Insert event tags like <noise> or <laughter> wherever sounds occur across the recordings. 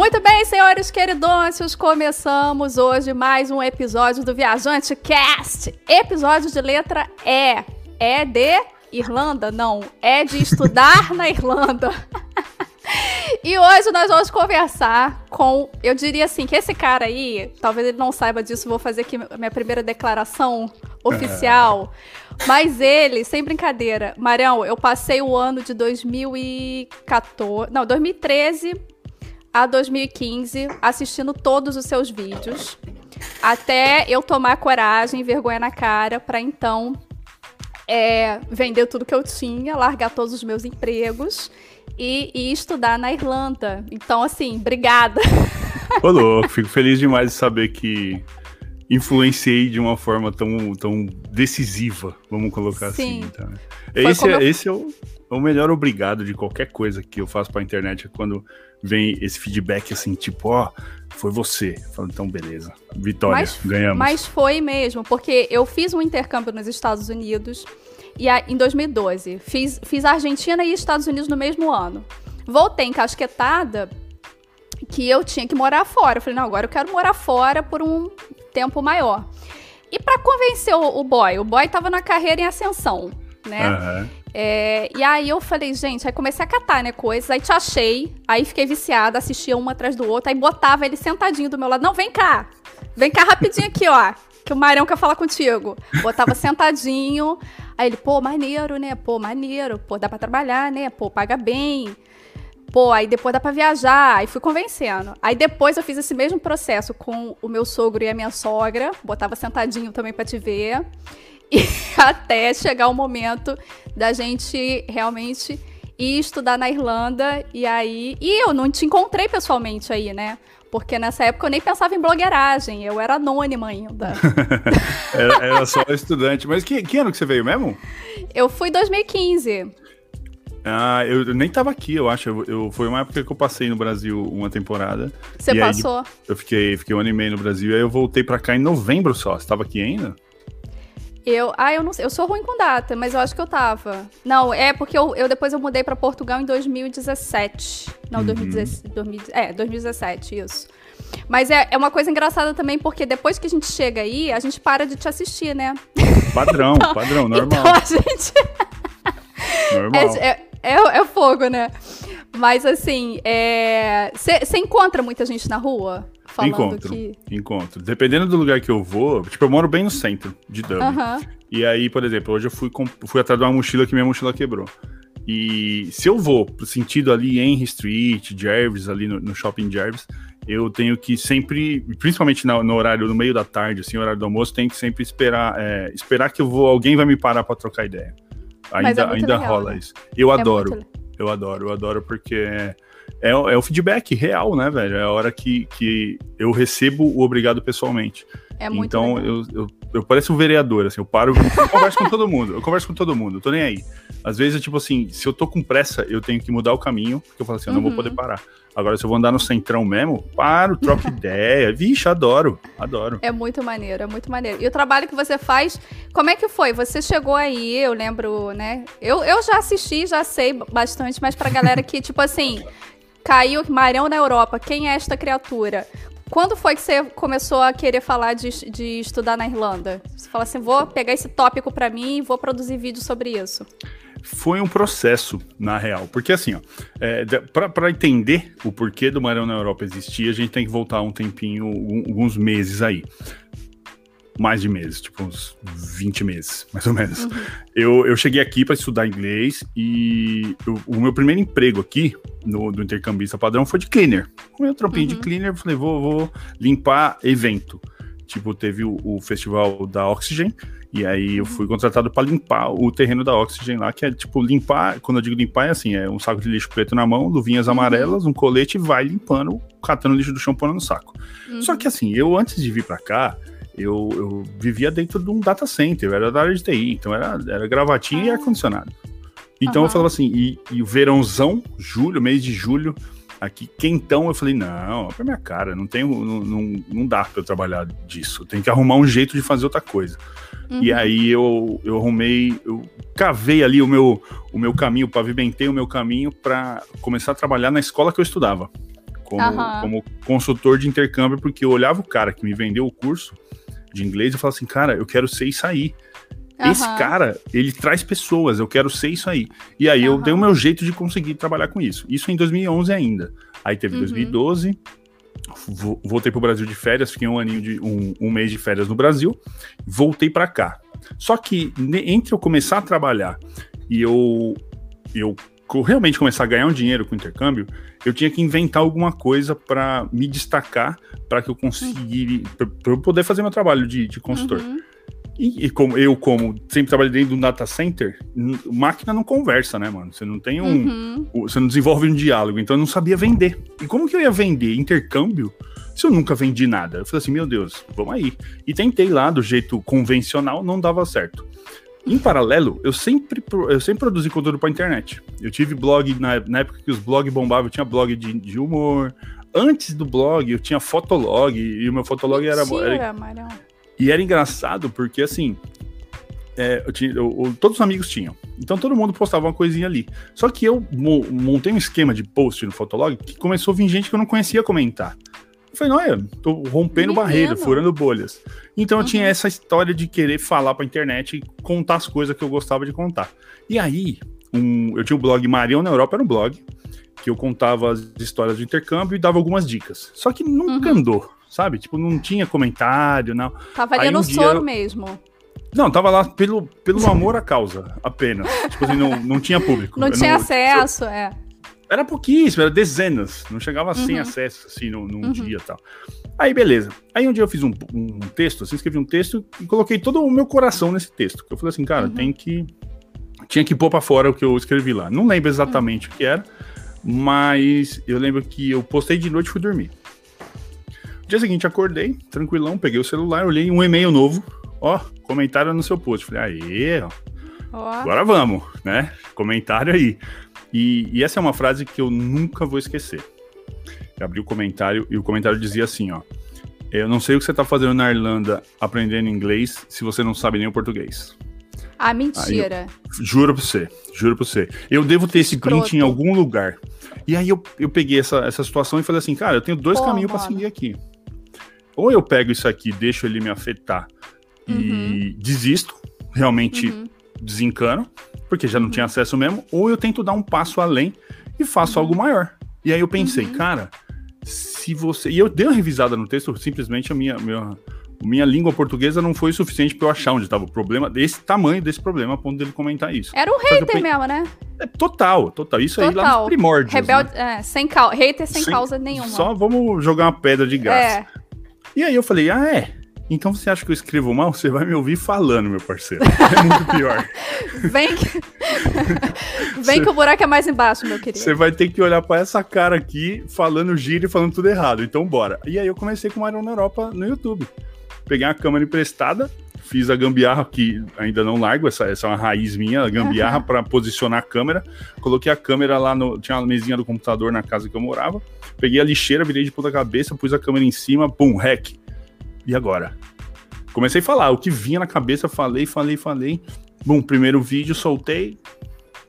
Muito bem, senhores queridôncios, começamos hoje mais um episódio do Viajante Cast. Episódio de letra E. É de Irlanda? Não, é de estudar na Irlanda. <laughs> E hoje nós vamos conversar com, eu diria assim, que esse cara aí, talvez ele não saiba disso, vou fazer aqui minha primeira declaração oficial. <laughs> Mas ele, sem brincadeira, Marião, eu passei o ano de 2014, não, 2013 a 2015 assistindo todos os seus vídeos, até eu tomar coragem, vergonha na cara, para então é, vender tudo que eu tinha, largar todos os meus empregos e, e estudar na Irlanda. Então, assim, obrigada. Ô, louco, fico feliz demais de saber que influenciei de uma forma tão, tão decisiva, vamos colocar Sim. assim. Tá? Esse, é, eu... esse é o, é o melhor obrigado de qualquer coisa que eu faço pra internet, é quando vem esse feedback assim, tipo, ó, foi você. Falo, então, beleza. Vitória, mas, ganhamos. Mas foi mesmo, porque eu fiz um intercâmbio nos Estados Unidos e a, em 2012. Fiz, fiz Argentina e Estados Unidos no mesmo ano. Voltei encasquetada que eu tinha que morar fora. Eu falei, não, agora eu quero morar fora por um tempo maior. E para convencer o, o, boy, o boy tava na carreira em ascensão, né? Uhum. É, e aí eu falei, gente, aí comecei a catar, né, coisas, aí te achei, aí fiquei viciada, assistia um atrás do outro, aí botava ele sentadinho do meu lado, não, vem cá, vem cá rapidinho aqui, ó, que o Marião quer falar contigo. Botava sentadinho, aí ele, pô, maneiro, né, pô, maneiro, pô, dá pra trabalhar, né, pô, paga bem, Pô, aí depois dá pra viajar, aí fui convencendo. Aí depois eu fiz esse mesmo processo com o meu sogro e a minha sogra, botava sentadinho também pra te ver. <laughs> E até chegar o momento da gente realmente ir estudar na Irlanda. E aí. E eu não te encontrei pessoalmente aí, né? Porque nessa época eu nem pensava em blogueiragem, eu era anônima ainda. <laughs> era, era, só estudante. Mas que, que ano que você veio mesmo? Eu fui em 2015. Ah, eu nem tava aqui, eu acho. Eu, eu, foi uma época que eu passei no Brasil uma temporada. Você passou? Eu fiquei, fiquei um ano e meio no Brasil, aí eu voltei pra cá em novembro só. Você tava aqui ainda? Eu, ah, eu não sei, eu sou ruim com data, mas eu acho que eu tava. Não, é porque eu, eu depois eu mudei para Portugal em 2017. Não, uhum. 2017, é, 2017, isso. Mas é, é uma coisa engraçada também, porque depois que a gente chega aí, a gente para de te assistir, né? <laughs> Padrão, então, padrão, normal. Então a gente. normal. <laughs> É, é, é, é fogo, né? Mas assim, você é... encontra muita gente na rua? Falando encontro, que... encontro. Dependendo do lugar que eu vou, tipo, eu moro bem no centro de Dublin. Uhum. E aí, por exemplo, hoje eu fui, fui atrás de uma mochila que minha mochila quebrou. E se eu vou pro sentido ali Henry Street, Jervis, ali no, no shopping Jervis, eu tenho que sempre, principalmente no, no, horário, no meio da tarde, assim, horário do almoço, tenho que sempre esperar, é, esperar que eu vou, alguém vai me parar para trocar ideia. Ainda, é ainda legal, rola né? isso. Eu é adoro. Eu adoro, eu adoro porque é, é, é, o feedback real, né, velho? É a hora que, que eu recebo o obrigado pessoalmente. É muito então eu, eu, eu, pareço um vereador, assim, eu paro, eu converso com todo mundo, eu converso com todo mundo, eu tô nem aí. Às vezes, tipo assim, se eu tô com pressa, eu tenho que mudar o caminho, porque eu falo assim, eu não vou poder uhum. parar. Agora, se eu vou andar no centrão mesmo, paro, troco <laughs> ideia. Vixe, adoro, adoro. É muito maneiro, é muito maneiro. E o trabalho que você faz, como é que foi? Você chegou aí, eu lembro, né? Eu, eu já assisti, já sei bastante, mas pra galera que, tipo assim, caiu Marão na Europa, quem é esta criatura? Quando foi que você começou a querer falar de, de estudar na Irlanda? Você fala assim, vou pegar esse tópico para mim e vou produzir vídeo sobre isso foi um processo, na real. Porque assim, ó, é, para entender o porquê do Marão na Europa existir, a gente tem que voltar um tempinho, alguns meses aí. Mais de meses, tipo uns 20 meses, mais ou menos. Uhum. Eu, eu cheguei aqui para estudar inglês e eu, o meu primeiro emprego aqui, no, do intercambista padrão, foi de cleaner. O meu trampinho uhum. de cleaner, falei, vou, vou limpar evento. Tipo, teve o, o festival da Oxygen, e aí eu fui contratado para limpar o terreno da Oxygen lá, que é tipo limpar, quando eu digo limpar é assim, é um saco de lixo preto na mão, luvinhas uhum. amarelas, um colete e vai limpando, catando lixo do chão pondo no saco. Uhum. Só que assim, eu antes de vir para cá, eu, eu, vivia dentro de um data center, eu era da área de TI, então era, era gravatinha e ah. ar-condicionado. Então uhum. eu falava assim, e, e o verãozão, julho, mês de julho, aqui quentão, eu falei, não, é pra minha cara, não tenho, não, não, não dá pra eu trabalhar disso, tem que arrumar um jeito de fazer outra coisa. Uhum. E aí eu, eu arrumei, eu cavei ali o meu, o meu caminho, pavimentei o meu caminho para começar a trabalhar na escola que eu estudava. como, Aham. como consultor de intercâmbio, porque eu olhava o cara que me vendeu o curso de inglês e falava assim, cara, eu quero ser isso aí. Esse Aham. cara, ele traz pessoas, eu quero ser isso aí. E aí eu Aham. dei o meu jeito de conseguir trabalhar com isso. Isso em 2011 ainda. Aí teve Uhum. 2012, vo- voltei pro Brasil de férias, fiquei um aninho de um, um mês de férias no Brasil, voltei para cá. Só que entre eu começar a trabalhar e eu eu realmente começar a ganhar um dinheiro com o intercâmbio, eu tinha que inventar alguma coisa para me destacar, para que eu conseguisse, para eu poder fazer meu trabalho de, de consultor. Uhum. E, e como eu, como sempre trabalhei dentro de um data center, máquina não conversa, né, mano? Você não tem um. Uhum. Você não desenvolve um diálogo, então eu não sabia vender. E como que eu ia vender intercâmbio se eu nunca vendi nada? Eu falei assim, meu Deus, vamos aí. E tentei lá do jeito convencional, não dava certo. Em paralelo, eu sempre, eu sempre produzi conteúdo pra internet. Eu tive blog na, na época que os blogs bombavam, eu tinha blog de, de humor. Antes do blog, eu tinha fotolog, e o meu fotolog era, era Mentira, Marião. e era engraçado porque, assim, é, eu tinha- eu- eu- todos os amigos tinham. Então todo mundo postava uma coisinha ali. Só que eu mo- montei um esquema de post no Fotolog que começou a vir gente que eu não conhecia comentar. Eu falei, olha, tô rompendo barreira, furando bolhas. Então eu Uhum. tinha essa história de querer falar pra internet e contar as coisas que eu gostava de contar. E aí, um- eu tinha o blog Marião na Europa, era um blog, que eu contava as histórias do intercâmbio e dava algumas dicas. Só que nunca Uhum. andou, sabe? Tipo, não tinha comentário, não. Tava ali no um dia soro eu- mesmo. Não, tava lá pelo, pelo amor à causa, apenas. Tipo assim, não, não tinha público. Não Eu tinha acesso, é. Era pouquíssimo, era dezenas. Não chegava a 100 Uhum. acessos, assim, num, num Uhum. dia e tal. Aí, beleza. Aí um dia eu fiz um, um texto, assim, escrevi um texto e coloquei todo o meu coração nesse texto. Eu falei assim, cara, Uhum. tem que... Tinha que pôr pra fora o que eu escrevi lá. Não lembro exatamente o que era, mas eu lembro que eu postei de noite e fui dormir. No dia seguinte, acordei, tranquilão, peguei o celular, olhei um e-mail novo. Ó, comentário no seu post. Falei, aê, Ó. agora vamos, né? Comentário aí. E, e essa é uma frase que eu nunca vou esquecer. Eu abri o comentário e o comentário dizia assim, ó. Eu não sei o que você tá fazendo na Irlanda aprendendo inglês se você não sabe nem o português. Ah, mentira. Juro pra você, juro pra você. Eu devo ter esse print em algum lugar. E aí eu, eu peguei essa, essa situação e falei assim, cara, eu tenho dois Pô, caminhos pra mano. seguir aqui. Ou eu pego isso aqui, deixo ele me afetar e desisto, realmente Uhum. desencano, porque já não tinha acesso mesmo, ou eu tento dar um passo além e faço Uhum. algo maior. E aí eu pensei, cara, se você. E eu dei uma revisada no texto, simplesmente a minha, minha, minha língua portuguesa não foi suficiente para eu achar onde estava o problema, desse tamanho desse problema, a ponto dele comentar isso. Era um hater pe- mesmo, né? É total, total. Isso aí lá Total. nos primórdios. Rebelde, né? é, sem causa. Hater sem, Sem- causa nenhuma. Só vamos jogar uma pedra de gás. É. E aí eu falei, ah, é? Então você acha que eu escrevo mal? Você vai me ouvir falando, meu parceiro. É muito pior. <laughs> Vem que... <laughs> Vem que o buraco é mais embaixo, meu querido. Você vai ter que olhar pra essa cara aqui, falando gíria e falando tudo errado. Então, bora. E aí eu comecei com o Iron na Europa no YouTube. Peguei uma câmera emprestada, fiz a gambiarra, que ainda não largo, essa, essa é uma raiz minha, a gambiarra Aham. pra posicionar a câmera. Coloquei a câmera lá no. Tinha uma mesinha do computador na casa que eu morava. Peguei a lixeira, virei de ponta cabeça, pus a câmera em cima, pum, rec. E agora? Comecei a falar, o que vinha na cabeça, falei, falei, falei. Bom, primeiro vídeo, soltei,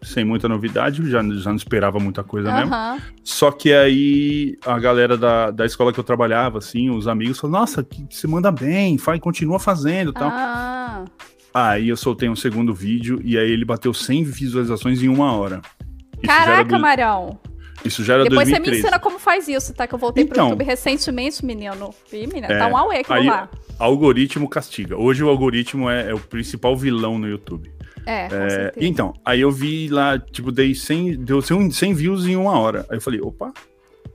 sem muita novidade, já, já não esperava muita coisa mesmo. Aham. Só que aí a galera da, da escola que eu trabalhava, assim, os amigos falaram, nossa, que você manda bem, faz, continua fazendo e tal. Ah, Aí eu soltei um segundo vídeo e aí ele bateu 100 visualizações em uma hora. Isso Caraca, do- Marão. Isso já era Depois você me 2013. ensina como faz isso, tá? Que eu voltei pro Então. YouTube recentemente, menino. Ih, menina, É, tá um auê aquilo aí- lá. Algoritmo castiga. Hoje o algoritmo é, é o principal vilão no YouTube. É, com É, então, aí eu vi lá, tipo, dei 100, deu 100, 100 views em uma hora. Aí eu falei, opa,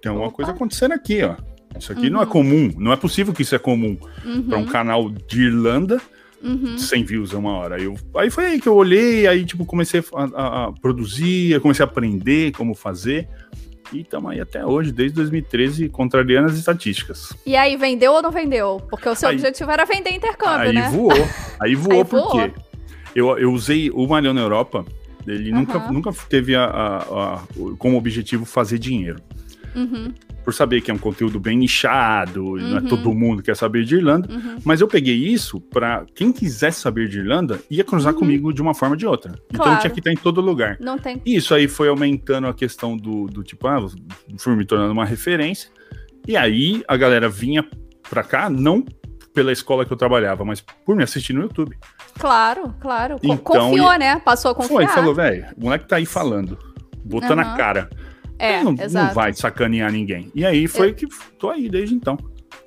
tem alguma Opa. coisa acontecendo aqui, ó. Isso aqui não é Uhum. comum, não é possível que isso é comum Uhum, pra um canal de Irlanda, uhum. 100 views em uma hora. Aí, eu, aí foi aí que eu olhei, aí tipo comecei a, a- a produzir, comecei a aprender como fazer. E estamos aí até hoje, desde 2013, contrariando as estatísticas. E aí, vendeu ou não vendeu? Porque o seu Aí- objetivo era vender intercâmbio, aí né? voou, aí <laughs> voou Aí porque voou. eu, eu usei o Malhão na Europa, ele nunca, Aham. nunca teve a, a- a- como objetivo fazer dinheiro. Uhum, Por saber que é um conteúdo bem nichado, e não é Uhum. todo mundo que quer saber de Irlanda. uhum. Mas eu peguei isso pra quem quisesse saber de Irlanda, ia cruzar comigo de uma forma ou de outra. Então Uhum. Claro. tinha que estar em todo lugar. Não tem. E isso aí foi aumentando a questão do, do tipo, ah, fui me tornando uma referência. E aí a galera vinha pra cá, não pela escola que eu trabalhava, mas por me assistir no YouTube. Claro, claro. Então, Confiou, e- né? Passou a confiar. Foi, falou, velho, o moleque tá aí falando, botando Aham. a cara. É, não, não vai sacanear ninguém. E aí foi que tô aí desde então.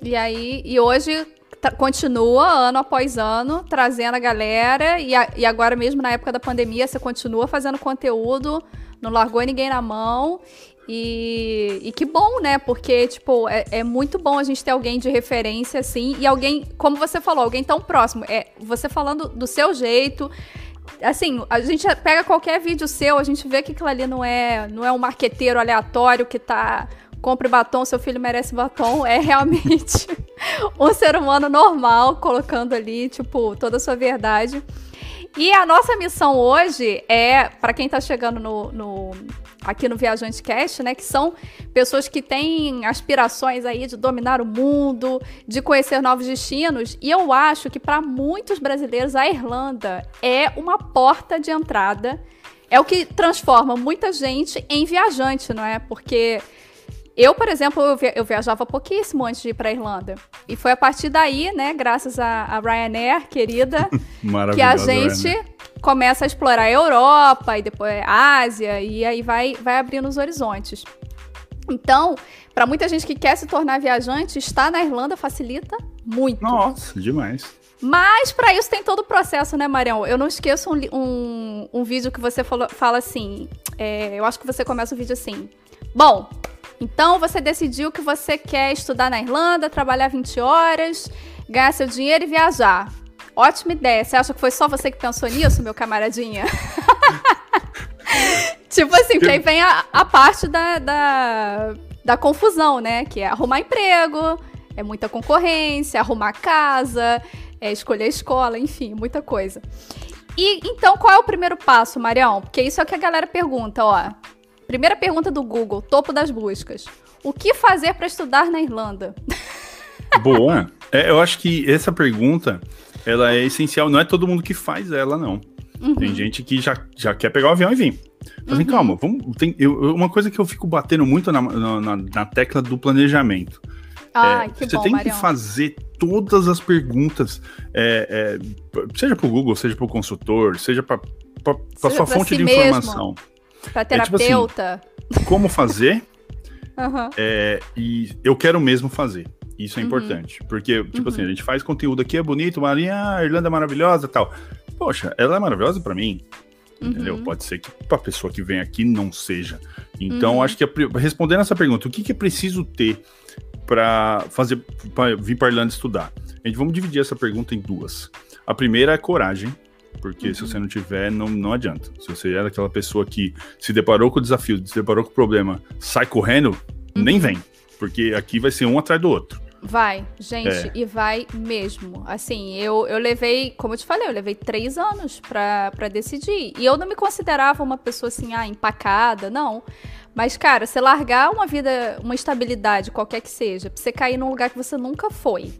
E aí, e hoje tá- continua ano após ano trazendo a galera e, a- e agora mesmo na época da pandemia você continua fazendo conteúdo, não largou ninguém na mão e, e que bom, né? Porque, tipo, é, é muito bom a gente ter alguém de referência, assim, e alguém, como você falou, alguém tão próximo. É você falando do seu jeito. Assim, a gente pega qualquer vídeo seu, a gente vê que aquilo ali não é, não é um marqueteiro aleatório que tá. Compre batom, seu filho merece batom. É realmente <laughs> um ser humano normal colocando ali, tipo, toda a sua verdade. E a nossa missão hoje é, para quem tá chegando no, no- aqui no Viajante Cast, né, que são pessoas que têm aspirações aí de dominar o mundo, de conhecer novos destinos, e eu acho que para muitos brasileiros a Irlanda é uma porta de entrada. É o que transforma muita gente em viajante, não é? Porque eu, por exemplo, eu, via- eu viajava pouquíssimo antes de ir para Irlanda. E foi a partir daí, né, graças a, a Ryanair, querida, <laughs> que a gente né? Começa a explorar a Europa e depois a Ásia e aí vai, vai abrindo os horizontes. Então, para muita gente que quer se tornar viajante, estar na Irlanda facilita muito. Nossa, demais. Mas para isso tem todo o processo, né, Marião? Eu não esqueço um, um, um vídeo que você falou- fala assim. é, eu acho que você começa o vídeo assim. Bom, então você decidiu que você quer estudar na Irlanda, trabalhar 20 horas, ganhar seu dinheiro e viajar. Ótima ideia. Você acha que foi só você que pensou nisso, meu camaradinha? <laughs> tipo assim, porque aí vem a, a parte da, da, da confusão, né? Que é arrumar emprego, é muita concorrência, arrumar casa, é escolher escola, enfim, muita coisa. E então, qual é o primeiro passo, Marião? Porque isso é o que a galera pergunta, ó. Primeira pergunta do Google, topo das buscas. O que fazer para estudar na Irlanda? <laughs> Boa. É, eu acho que essa pergunta, ela é essencial. Não é todo mundo que faz ela, não. Uhum. Tem gente que já, já quer pegar o avião e vir. Então, assim, calma, vamos, tem, eu, uma coisa que eu fico batendo muito na, na, na- tecla do planejamento. Ai, É, você bom, tem Marião. que fazer todas as perguntas, é, é, seja para o Google, seja para o consultor, seja para sua fonte si de mesmo. informação. Pra tipo assim, terapeuta. Como fazer <laughs> é, e eu quero mesmo fazer. Isso é Uhum. importante. Porque, tipo Uhum. assim, a gente faz conteúdo aqui, é bonito, Maria, a Irlanda é maravilhosa e tal. Poxa, ela é maravilhosa pra mim. Entendeu? Uhum. Pode ser que pra pessoa que vem aqui não seja. Então, Uhum. acho que respondendo essa pergunta, o que, que é preciso ter pra fazer para vir pra Irlanda estudar? A gente vamos dividir essa pergunta em duas. A primeira é coragem, porque se Uhum. você não tiver, não, não adianta. Se você é aquela pessoa que se deparou com o desafio, se deparou com o problema, sai correndo, nem Uhum. vem. Porque aqui vai ser um atrás do outro. Vai, gente, É. e vai mesmo. Assim, eu, eu levei, como eu te falei, eu levei três anos pra, pra decidir. E eu não me considerava uma pessoa assim, ah, empacada, não. Mas, cara, você largar uma vida, uma estabilidade, qualquer que seja, pra você cair num lugar que você nunca foi,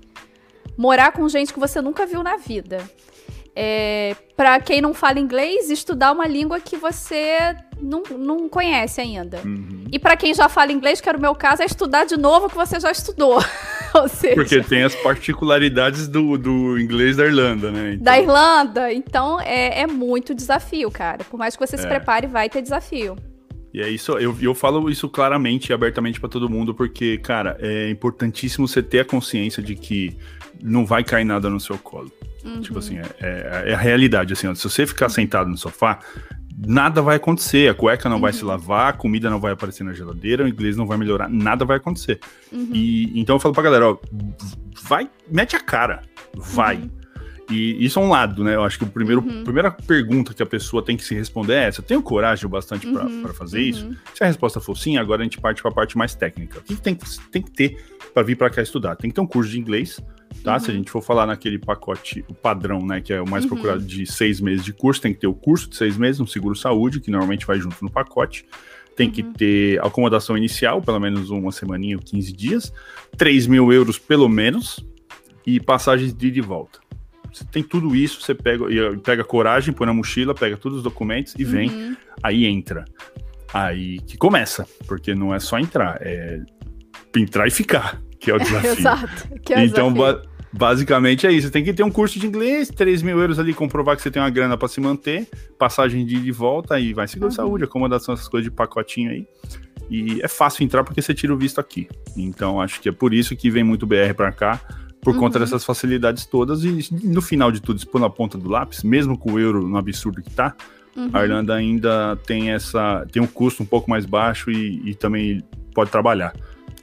morar com gente que você nunca viu na vida. É, para quem não fala inglês, estudar uma língua que você não, não conhece ainda. Uhum. E pra quem já fala inglês, que era o meu caso, é estudar de novo o que você já estudou. <laughs> Ou seja, Porque tem as particularidades do, do inglês da Irlanda, né? Então, da Irlanda. Então é, é muito desafio, cara. Por mais que você se É. prepare, vai ter desafio. E é isso, eu, eu falo isso claramente e abertamente pra todo mundo, porque, cara, é importantíssimo você ter a consciência de que não vai cair nada no seu colo. Uhum. Tipo assim, é, é- é a realidade, assim, ó, se você ficar sentado no sofá, nada vai acontecer, a cueca não vai se Uhum. lavar, a comida não vai aparecer na geladeira, o inglês não vai melhorar, nada vai acontecer. Uhum. E então eu falo pra galera, ó, vai, mete a cara, vai. Uhum. E isso é um lado, né? Eu acho que o primeiro, Uhum. a primeira pergunta que a pessoa tem que se responder é essa: eu tenho coragem bastante pra Uhum. pra fazer isso? Uhum. Se a resposta for sim, agora a gente parte para a parte mais técnica. O que tem, que- tem que ter para vir para cá estudar? Tem que ter um curso de inglês, tá? Se a Uhum. gente for falar naquele pacote, o padrão, né, que é o mais Uhum. procurado de seis meses de curso, tem que ter o curso de seis meses, um seguro-saúde, que normalmente vai junto no pacote. Tem que Uhum. ter acomodação inicial, pelo menos uma semaninha ou 15 dias, 3 mil euros pelo menos, e passagens de ida e volta. Você tem tudo isso, você pega, pega coragem, põe na mochila, pega todos os documentos e vem Uhum. aí entra. Aí que começa, porque não é só entrar, é entrar e ficar, que é o <laughs> desafio. Exato. Que é o então, desafio. ba basicamente é isso. Você tem que ter um curso de inglês, 3 mil euros ali, comprovar que você tem uma grana para se manter, passagem de ida e volta, aí vai seguro Uhum. saúde, acomodação, essas coisas de pacotinho aí. E é fácil entrar porque você tira o visto aqui. Então, acho que é por isso que vem muito BR para cá, por conta Uhum. dessas facilidades todas. E no final de tudo, pôr na ponta do lápis, mesmo com o euro no absurdo que tá, Uhum. a Irlanda ainda tem essa tem um custo um pouco mais baixo e, e também pode trabalhar.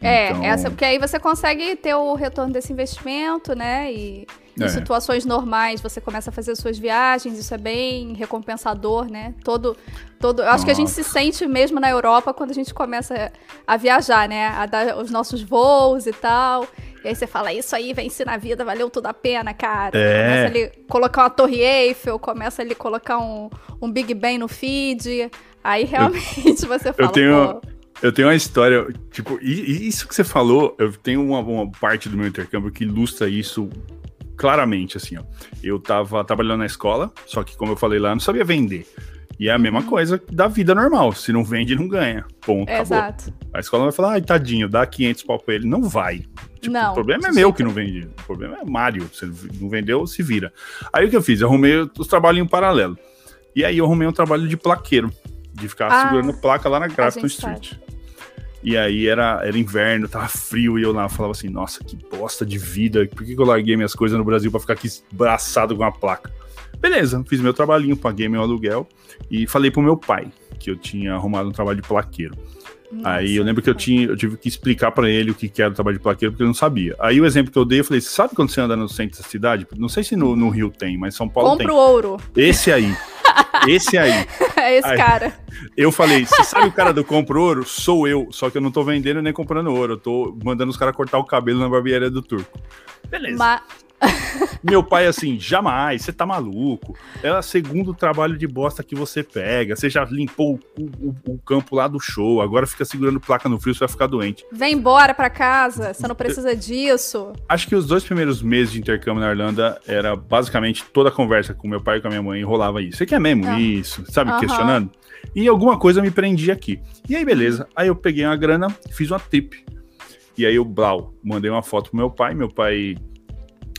É, Então, essa, porque aí você consegue ter o retorno desse investimento, né? E em É. situações normais você começa a fazer suas viagens, isso é bem recompensador, né? Todo, todo, eu acho que a gente se sente mesmo na Europa quando a gente começa a viajar, né? A dar os nossos voos e tal. E aí você fala, isso aí vence na vida, valeu tudo a pena, cara. É. Começa ali colocar uma torre Eiffel, começa ali colocar um, um Big Ben no feed. Aí realmente <laughs> você fala, tenho- pô, Eu tenho uma história, tipo, e, e isso que você falou, eu tenho uma, uma parte do meu intercâmbio que ilustra isso claramente, assim, ó. Eu tava trabalhando na escola, só que como eu falei lá, eu não sabia vender. E é a mesma Uhum. coisa da vida normal, se não vende, não ganha. Ponto, acabou. exato. A escola vai falar, ai, tadinho, dá 500 pau pra ele. Não vai. Tipo, Não, o problema é meu que não vendi. O problema é Mário. Você não vendeu, se vira. Aí o que eu fiz? Eu arrumei os trabalhinhos paralelo. E aí eu arrumei um trabalho de plaqueiro. De ficar Ah, segurando placa lá na Grafton Street. E aí era, era inverno, tava frio, e eu lá falava assim, nossa, que bosta de vida. Por que, que eu larguei minhas coisas no Brasil pra ficar aqui braçado com a placa? Beleza, fiz meu trabalhinho, paguei meu aluguel e falei pro meu pai que eu tinha arrumado um trabalho de plaqueiro. Aí eu lembro que eu, tinha, eu tive que explicar pra ele o que, era o trabalho de plaqueiro, porque ele não sabia. Aí o exemplo que eu dei, eu falei: sabe quando você anda no centro da cidade? Não sei se no, no Rio tem, mas São Paulo Compra o ouro. tem. Esse aí. Esse aí. <laughs> É esse Ai. cara. Eu falei: você sabe o cara do <laughs> compro ouro? Sou eu. Só que eu não tô vendendo nem comprando ouro. Eu tô mandando os caras cortar o cabelo na barbearia do turco. Beleza. Ma- Meu pai, assim, jamais, você tá maluco. É o segundo trabalho de bosta que você pega. Você já limpou o, o- o campo lá do show, agora fica segurando placa no frio, você vai ficar doente. Vem embora pra casa, você não precisa disso. Acho que os dois primeiros meses de intercâmbio na Irlanda era basicamente toda a conversa com meu pai e com a minha mãe rolava isso. Você quer mesmo Ah. isso? Sabe, Aham. questionando? E alguma coisa me prendia aqui. E aí, beleza. Aí eu peguei uma grana, fiz uma trip. E aí eu, blau, mandei uma foto pro meu pai. Meu pai,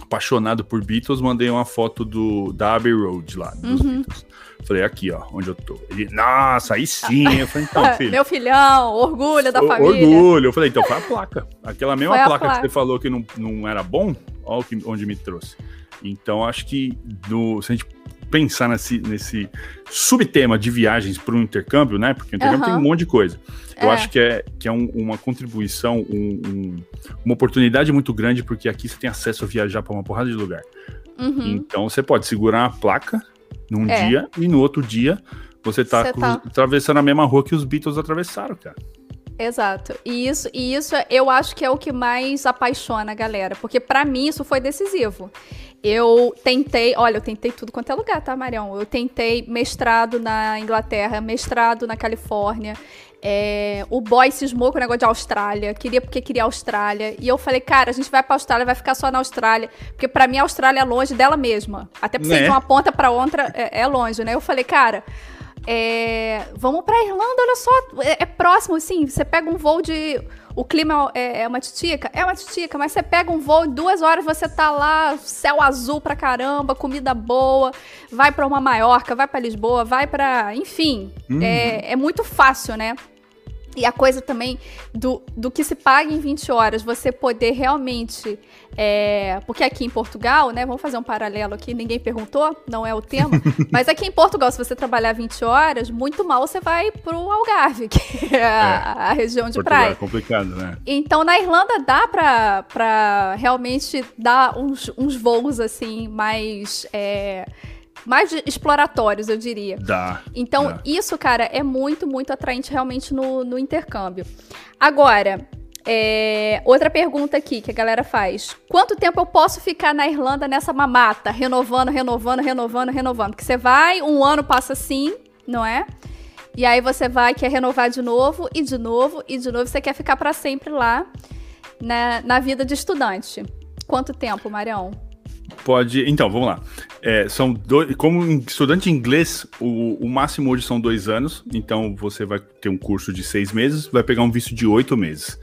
apaixonado por Beatles, mandei uma foto do, da Abbey Road lá, dos Uhum. Beatles. Falei, aqui, ó, onde eu tô. Ele, nossa, aí sim. Eu falei, então, <laughs> filho. Meu filhão, orgulho da O- família. Orgulho. Eu falei, então foi a placa. Aquela mesma placa, placa. que você falou que não, não era bom, que, onde me trouxe. Então, acho que no, se a gente pensar nesse, nesse subtema de viagens para um intercâmbio, né? Porque o intercâmbio Aham. tem um monte de coisa. Eu É. acho que é, que é um- uma contribuição, um- um- uma oportunidade muito grande, porque aqui você tem acesso a viajar para uma porrada de lugar. Uhum. Então, você pode segurar uma placa num É. dia e no outro dia você tá, Você cru- tá- atravessando a mesma rua que os Beatles atravessaram, cara. Exato. E isso, e isso é- eu acho que é o que mais apaixona a galera. Porque pra mim isso foi decisivo. Eu tentei, olha, eu tentei tudo quanto é lugar, tá, Marião? Eu tentei mestrado na Inglaterra, mestrado na Califórnia. É, o boy cismou com o negócio de Austrália, queria porque queria Austrália. E eu falei, cara, a gente vai pra Austrália, vai ficar só na Austrália. Porque pra mim a Austrália é longe dela mesma. Até pra você ir Né? de uma ponta pra outra é, é longe, né? Eu falei, cara, é, vamos pra Irlanda, olha só, é, é próximo, assim, você pega um voo de... O clima é, é uma titica? É uma titica, mas você pega um voo, duas horas você tá lá, céu azul pra caramba, comida boa, vai pra uma Maiorca, vai pra Lisboa, vai pra... Enfim, Uhum. é, é muito fácil, né? E a coisa também do, do que se paga em 20 horas, você poder realmente. é, porque aqui em Portugal, né? Vamos fazer um paralelo aqui, ninguém perguntou, não é o tema. <laughs> mas aqui em Portugal, se você trabalhar 20 horas, muito mal você vai pro Algarve, <laughs> que é, a, a região de Portugal praia. é complicado, né? Então, na Irlanda dá pra, pra realmente dar uns, uns voos assim, mais. é, mais exploratórios, eu diria. Dá. Então, dá. isso, cara, é muito, muito atraente realmente no, no intercâmbio. Agora, é, outra pergunta aqui que a galera faz: quanto tempo eu posso ficar na Irlanda nessa mamata, renovando, renovando, renovando, renovando? Porque você vai, um ano passa assim, não é? E aí você vai, quer renovar de novo, e de novo, e de novo, você quer ficar pra sempre lá na, na vida de estudante. Quanto tempo, Marião? Pode. Então, vamos lá. É, são dois. Como estudante de inglês, o, o máximo hoje são dois anos. Então, você vai ter um curso de seis meses, vai pegar um visto de oito meses.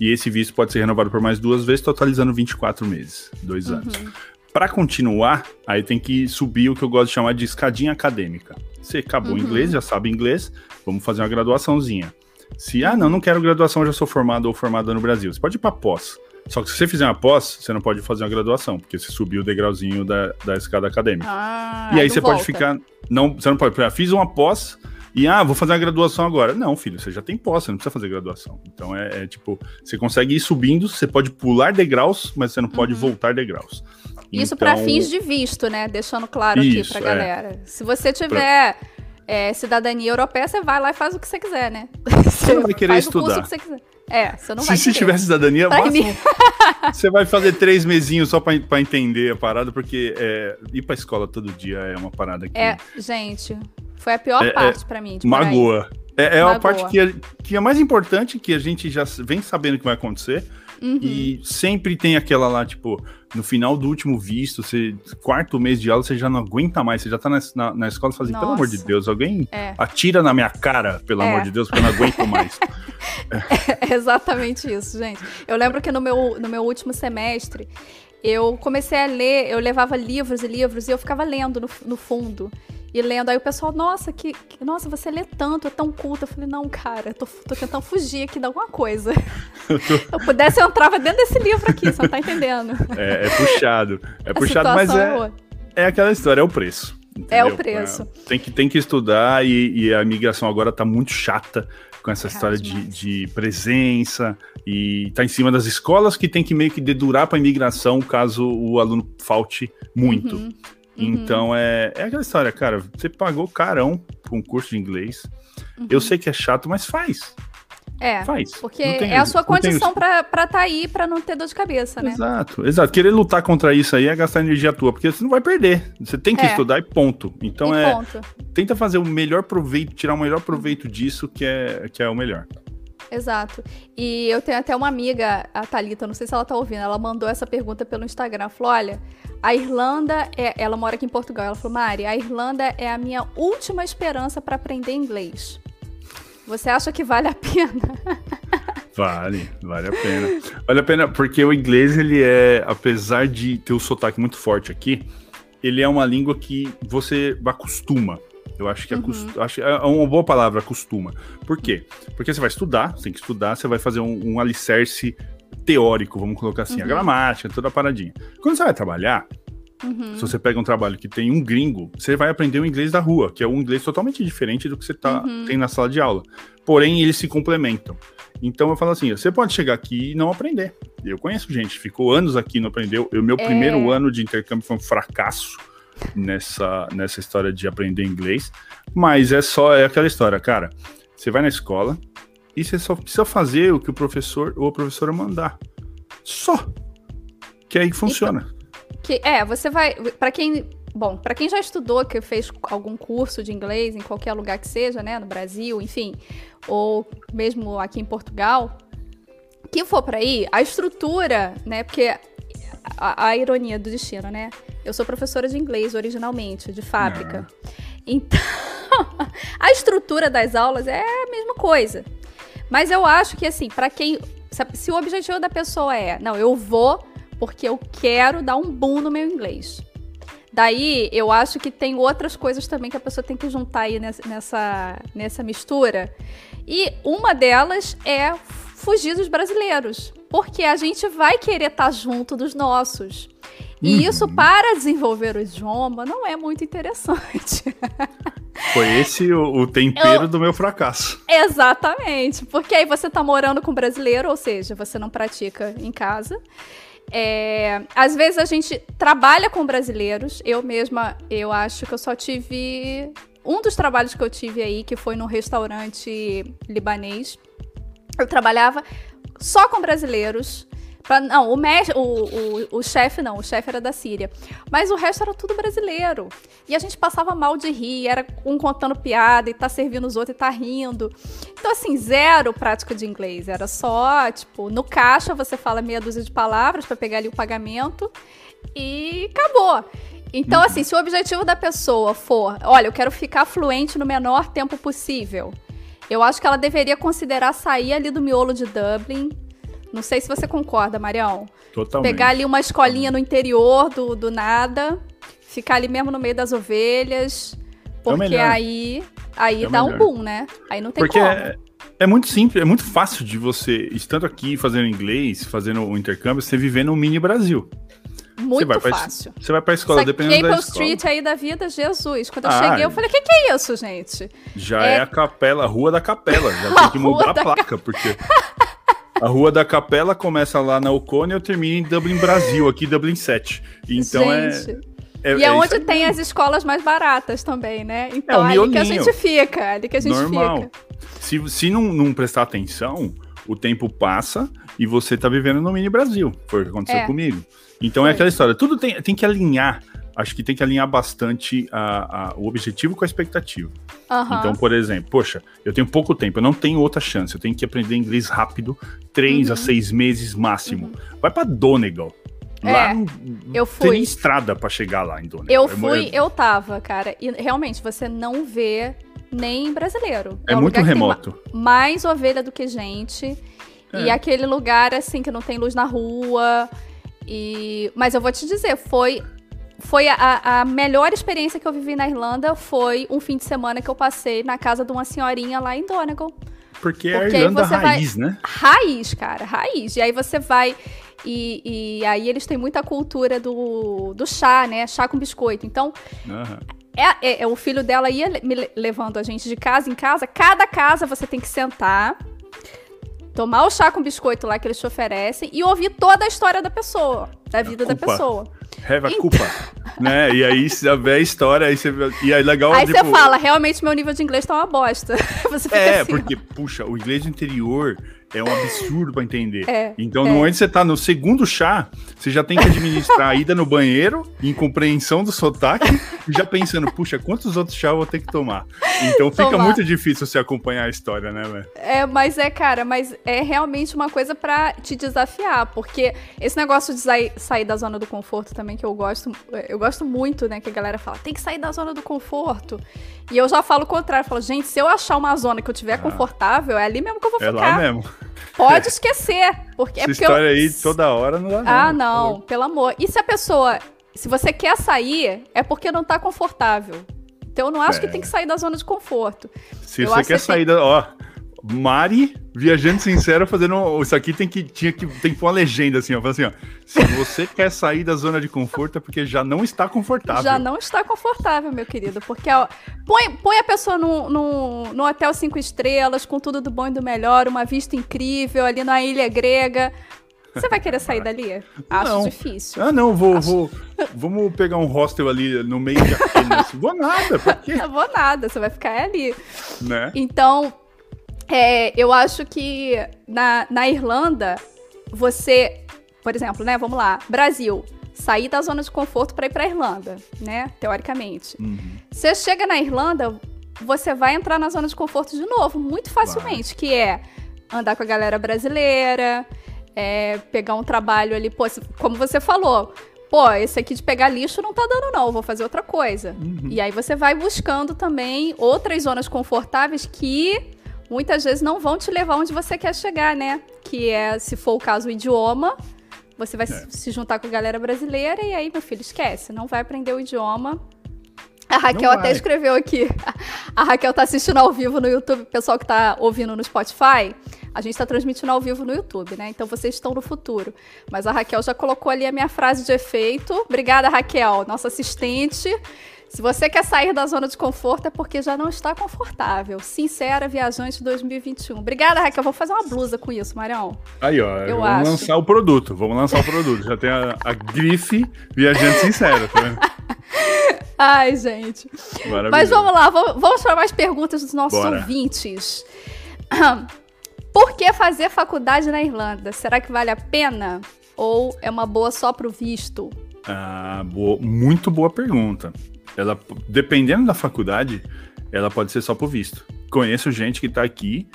E esse visto pode ser renovado por mais duas vezes, totalizando 24 meses, dois anos. Uhum. Para continuar, aí tem que subir o que eu gosto de chamar de escadinha acadêmica. Você acabou Uhum. inglês, já sabe inglês, vamos fazer uma graduaçãozinha. Se, ah, não, não quero graduação, já sou formado ou formada no Brasil. Você pode ir para pós. Só que se você fizer uma pós, você não pode fazer uma graduação, porque você subiu o degrauzinho da, da escada acadêmica. Ah, e aí você volta. pode ficar. Não, você não pode. por exemplo, Fiz uma pós e ah, vou fazer uma graduação agora. Não, filho, você já tem pós, você não precisa fazer graduação. Então é, é tipo, você consegue ir subindo, você pode pular degraus, mas você não pode voltar degraus. Uhum. Isso para Então, fins de visto, né? Deixando claro Isso, aqui pra é. galera. Se você tiver é, cidadania europeia, você vai lá e faz o que você quiser, né? <laughs> Você não vai querer faz o curso estudar. que você quiser. É, você não se vai se querer. tiver cidadania, mim- <laughs> você vai fazer três mesinhos só pra, pra entender a parada, porque é, ir pra escola todo dia é uma parada que É, gente, foi a pior É, é, parte pra mim. aí. magoa. É, é a Magoa. parte que é, que é mais importante, que a gente já vem sabendo que vai acontecer. Uhum. E sempre tem aquela lá, tipo, no final do último visto, você, quarto mês de aula, você já não aguenta mais, você já tá na, na, na escola e fala assim, pelo amor de. Deus, alguém É. atira na minha cara, pelo É. amor de Deus, porque eu não aguento mais. <laughs> É exatamente isso, gente. Eu lembro que no meu, no meu último semestre, eu comecei a ler, eu levava livros e livros e eu ficava lendo no, no fundo. E lendo, aí o pessoal, nossa, que, que- nossa, você lê tanto, é tão culto. Eu falei, não, cara, eu tô, tô tentando fugir aqui de alguma coisa. Se <laughs> eu pudesse, eu entrava dentro desse livro aqui, você não tá entendendo. É, é puxado. É A puxado, mas é, outra. é aquela história, é o preço. É o entendeu? preço. É, tem, que, tem que estudar e, e a migração agora tá muito chata com essa história de, de presença e tá em cima das escolas que tem que meio que dedurar para imigração caso o aluno falte muito. Uhum, Então é, é aquela história, cara. Você pagou carão pra um curso de inglês. uhum. Eu sei que é chato, mas faz. É, Faz. porque é a sua condição pra estar tá aí, pra não ter dor de cabeça, né? Exato, exato. Querer lutar contra isso aí é gastar energia tua, porque você não vai perder. Você tem que É. estudar e ponto. Então e é. ponto. Tenta fazer o melhor proveito, tirar o melhor proveito disso, que é, que é o melhor. Exato. E eu tenho até uma amiga, a Thalita, não sei se ela tá ouvindo, ela mandou essa pergunta pelo Instagram. Ela falou: olha, a Irlanda é. Ela mora aqui em Portugal. Ela falou, Mari, a Irlanda é a minha última esperança para aprender inglês. Você acha que vale a pena? <laughs> Vale, vale a pena. Vale a pena, porque o inglês, ele é, apesar de ter o sotaque muito forte aqui, ele é uma língua que você acostuma. Eu acho que Uhum. acost- acho, é uma boa palavra, acostuma. Por quê? Porque você vai estudar, você tem que estudar, você vai fazer um, um alicerce teórico, vamos colocar assim, a Uhum. gramática, toda a paradinha. Quando você vai trabalhar, Uhum. se você pega um trabalho que tem um gringo, você vai aprender o inglês da rua, que é um inglês totalmente diferente do que você tá, Uhum. tem na sala de aula. Porém, eles se complementam. Então eu falo assim: você pode chegar aqui e não aprender. Eu conheço gente, ficou anos aqui e não aprendeu. O meu É. primeiro ano de intercâmbio foi um fracasso nessa, nessa história de aprender inglês. Mas é só é aquela história, cara. Você vai na escola e você só precisa fazer o que o professor ou a professora mandar. Só. Que aí funciona. Que, é, você vai. Pra quem. Bom, pra quem já estudou, que fez algum curso de inglês em qualquer lugar que seja, né? No Brasil, enfim, ou mesmo aqui em Portugal, que for pra aí, a estrutura, né? Porque a, a ironia do destino, né? Eu sou professora de inglês originalmente, de fábrica. Então, <laughs> a estrutura das aulas é a mesma coisa. Mas eu acho que, assim, pra quem. Se, se o objetivo da pessoa é, não, eu vou porque eu quero dar um boom no meu inglês. Daí, eu acho que tem outras coisas também que a pessoa tem que juntar aí nessa, nessa, mistura. E uma delas é fugir dos brasileiros. Porque a gente vai querer estar junto dos nossos. E Uhum. isso, para desenvolver o idioma, não é muito interessante. <laughs> Foi esse o, o tempero Eu- do meu fracasso. Exatamente. Porque aí você tá morando com brasileiro, ou seja, você não pratica em casa. É, às vezes a gente trabalha com brasileiros. Eu mesma, eu acho que eu só tive. Um dos trabalhos que eu tive aí, que foi num restaurante libanês. Eu trabalhava só com brasileiros. Pra- não, o, mes- o, o, o chefe não, o chefe era da Síria. Mas o resto era tudo brasileiro. E a gente passava mal de rir, era um contando piada e tá servindo os outros e tá rindo. Então, assim, zero prática de inglês. Era só, tipo, no caixa você fala meia dúzia de palavras pra pegar ali o pagamento e acabou. Então, assim, se o objetivo da pessoa for, olha, eu quero ficar fluente no menor tempo possível, eu acho que ela deveria considerar sair ali do miolo de Dublin, Não sei se você concorda, Marião. Totalmente. Pegar ali uma escolinha no interior do, do nada, ficar ali mesmo no meio das ovelhas, porque melhor. aí, aí É dá um melhor. boom, né? Aí não tem Porque como. é, é muito simples, é muito fácil de você, estando aqui fazendo inglês, fazendo o intercâmbio, você viver no mini Brasil. Muito vai pra es- fácil. Você vai pra escola, Essa dependendo da Maple escola. Street aí da vida, Jesus. Quando eu Ah, cheguei, eu falei, o que, que é isso, gente? Já É- é... a capela, a rua da capela. Já <laughs> tem que mudar a da placa, porque a rua da capela começa lá na Ocone e eu termino em Dublin Brasil, aqui Dublin 7. Então é, gente. é. e é, isso onde tem as escolas mais baratas também, né? Então o é ali que a gente fica, é ali que a gente normal. fica. Se, se não, não prestar atenção, o tempo passa e você tá vivendo no mini Brasil. Foi o que aconteceu É. comigo. Então Foi. é aquela história. Tudo tem, tem que alinhar. Acho que tem que alinhar bastante a- a- o objetivo com a expectativa. Aham. Então, por exemplo, poxa, eu tenho pouco tempo, eu não tenho outra chance, eu tenho que aprender inglês rápido, três Uhum. a seis meses máximo. Vai pra Donegal. Lá É, eu não tem fui. estrada pra chegar lá em Donegal. Eu É- fui, é, eu tava, cara. E realmente, você não vê nem brasileiro. é um muito remoto. ma- mais ovelha do que gente. E É. aquele lugar, assim, que não tem luz na rua. E... Mas eu vou te dizer, foi. Foi a, a melhor experiência que eu vivi na Irlanda foi um fim de semana que eu passei na casa de uma senhorinha lá em Donegal. Porque é a porque Irlanda você vai- raiz, né? Raiz, cara, raiz. E aí você vai. E, e aí eles têm muita cultura do, do chá, né? Chá com biscoito. Então, Aham. é, é- é- o filho dela ia me le- levando a gente de casa em casa. Cada casa você tem que sentar, tomar o chá com biscoito lá que eles te oferecem e ouvir toda a história da pessoa, da vida da pessoa. Have a Então- culpa. né? E aí, se vê a história, aí você vê- E aí, legal. Aí tipo, você fala, realmente meu nível de inglês tá uma bosta. <laughs> Você É, assim. ó. porque, puxa, o inglês do interior é um absurdo pra entender. É, então, é. no momento que você tá no segundo chá, você já tem que administrar a ida no banheiro, em compreensão do sotaque, e já pensando, puxa, quantos outros chá eu vou ter que tomar? Então fica Tomar. muito difícil você acompanhar a história, né, velho? É, mas é, cara, mas é realmente uma coisa pra te desafiar, porque esse negócio de sair, sair da zona do conforto também, que eu gosto, eu gosto muito, né, que a galera fala, tem que sair da zona do conforto. E eu já falo o contrário, falo, gente, se eu achar uma zona que eu tiver confortável, é ali mesmo que eu vou É ficar. lá mesmo. Pode esquecer, porque é Essa porque eu- história aí toda hora não dá Ah, não, pelo amor. E se a pessoa, se você quer sair, é porque não tá confortável. Então eu não acho É. que tem que sair da zona de conforto. Se Eu você quer que sair da. Ó, Mari, viajante sincero, fazendo. Isso aqui tem que, tinha que, tem que pôr uma legenda assim, ó. Assim, ó. Se você quer sair da zona de conforto, é porque já não está confortável. Já não está confortável, meu querido. Porque ó, põe, põe a pessoa no, no, no hotel cinco estrelas, com tudo do bom e do melhor, uma vista incrível ali na ilha grega. Você vai querer sair dali? Acho Não. difícil. Ah, não, vou, vou. Vamos pegar um hostel ali no meio de Atenas. vou nada, porque, Não <laughs> vou nada, você vai ficar ali. né? Então, é, eu acho que na, na Irlanda, você, por exemplo, né? Vamos lá, Brasil, sair da zona de conforto para ir para Irlanda, né? Teoricamente. Uhum. Você chega na Irlanda, você vai entrar na zona de conforto de novo, muito facilmente, que é andar com a galera brasileira, é, pegar um trabalho ali, pô, como você falou. Pô, esse aqui de pegar lixo não tá dando, não, vou fazer outra coisa. Uhum. E aí você vai buscando também outras zonas confortáveis que muitas vezes não vão te levar onde você quer chegar, né? Que é, se for o caso, o idioma. Você vai se- se juntar com a galera brasileira e aí, meu filho, esquece. Não vai aprender o idioma. A Raquel até escreveu aqui. A Raquel tá assistindo ao vivo no YouTube. Pessoal que tá ouvindo no Spotify, a gente tá transmitindo ao vivo no YouTube, né? Então vocês estão no futuro. Mas a Raquel já colocou ali a minha frase de efeito. Obrigada, Raquel, nossa assistente. Se você quer sair da zona de conforto é porque já não está confortável. Sincera, viajante 2021. Obrigada, Raquel. Vou fazer uma blusa com isso, Marião. Aí, ó, Eu vamos acho. lançar o produto. Vamos lançar o produto. Já tem a, a grife viajante sincero, tá vendo? <laughs> Ai, gente. Mas vamos lá, vamos, vamos para mais perguntas dos nossos Bora. ouvintes. <clears throat> Por que fazer faculdade na Irlanda? Será que vale a pena? Ou é uma boa só pro visto? Ah, boa- muito boa pergunta. Ela, dependendo da faculdade, ela pode ser só por visto. Conheço gente que tá aqui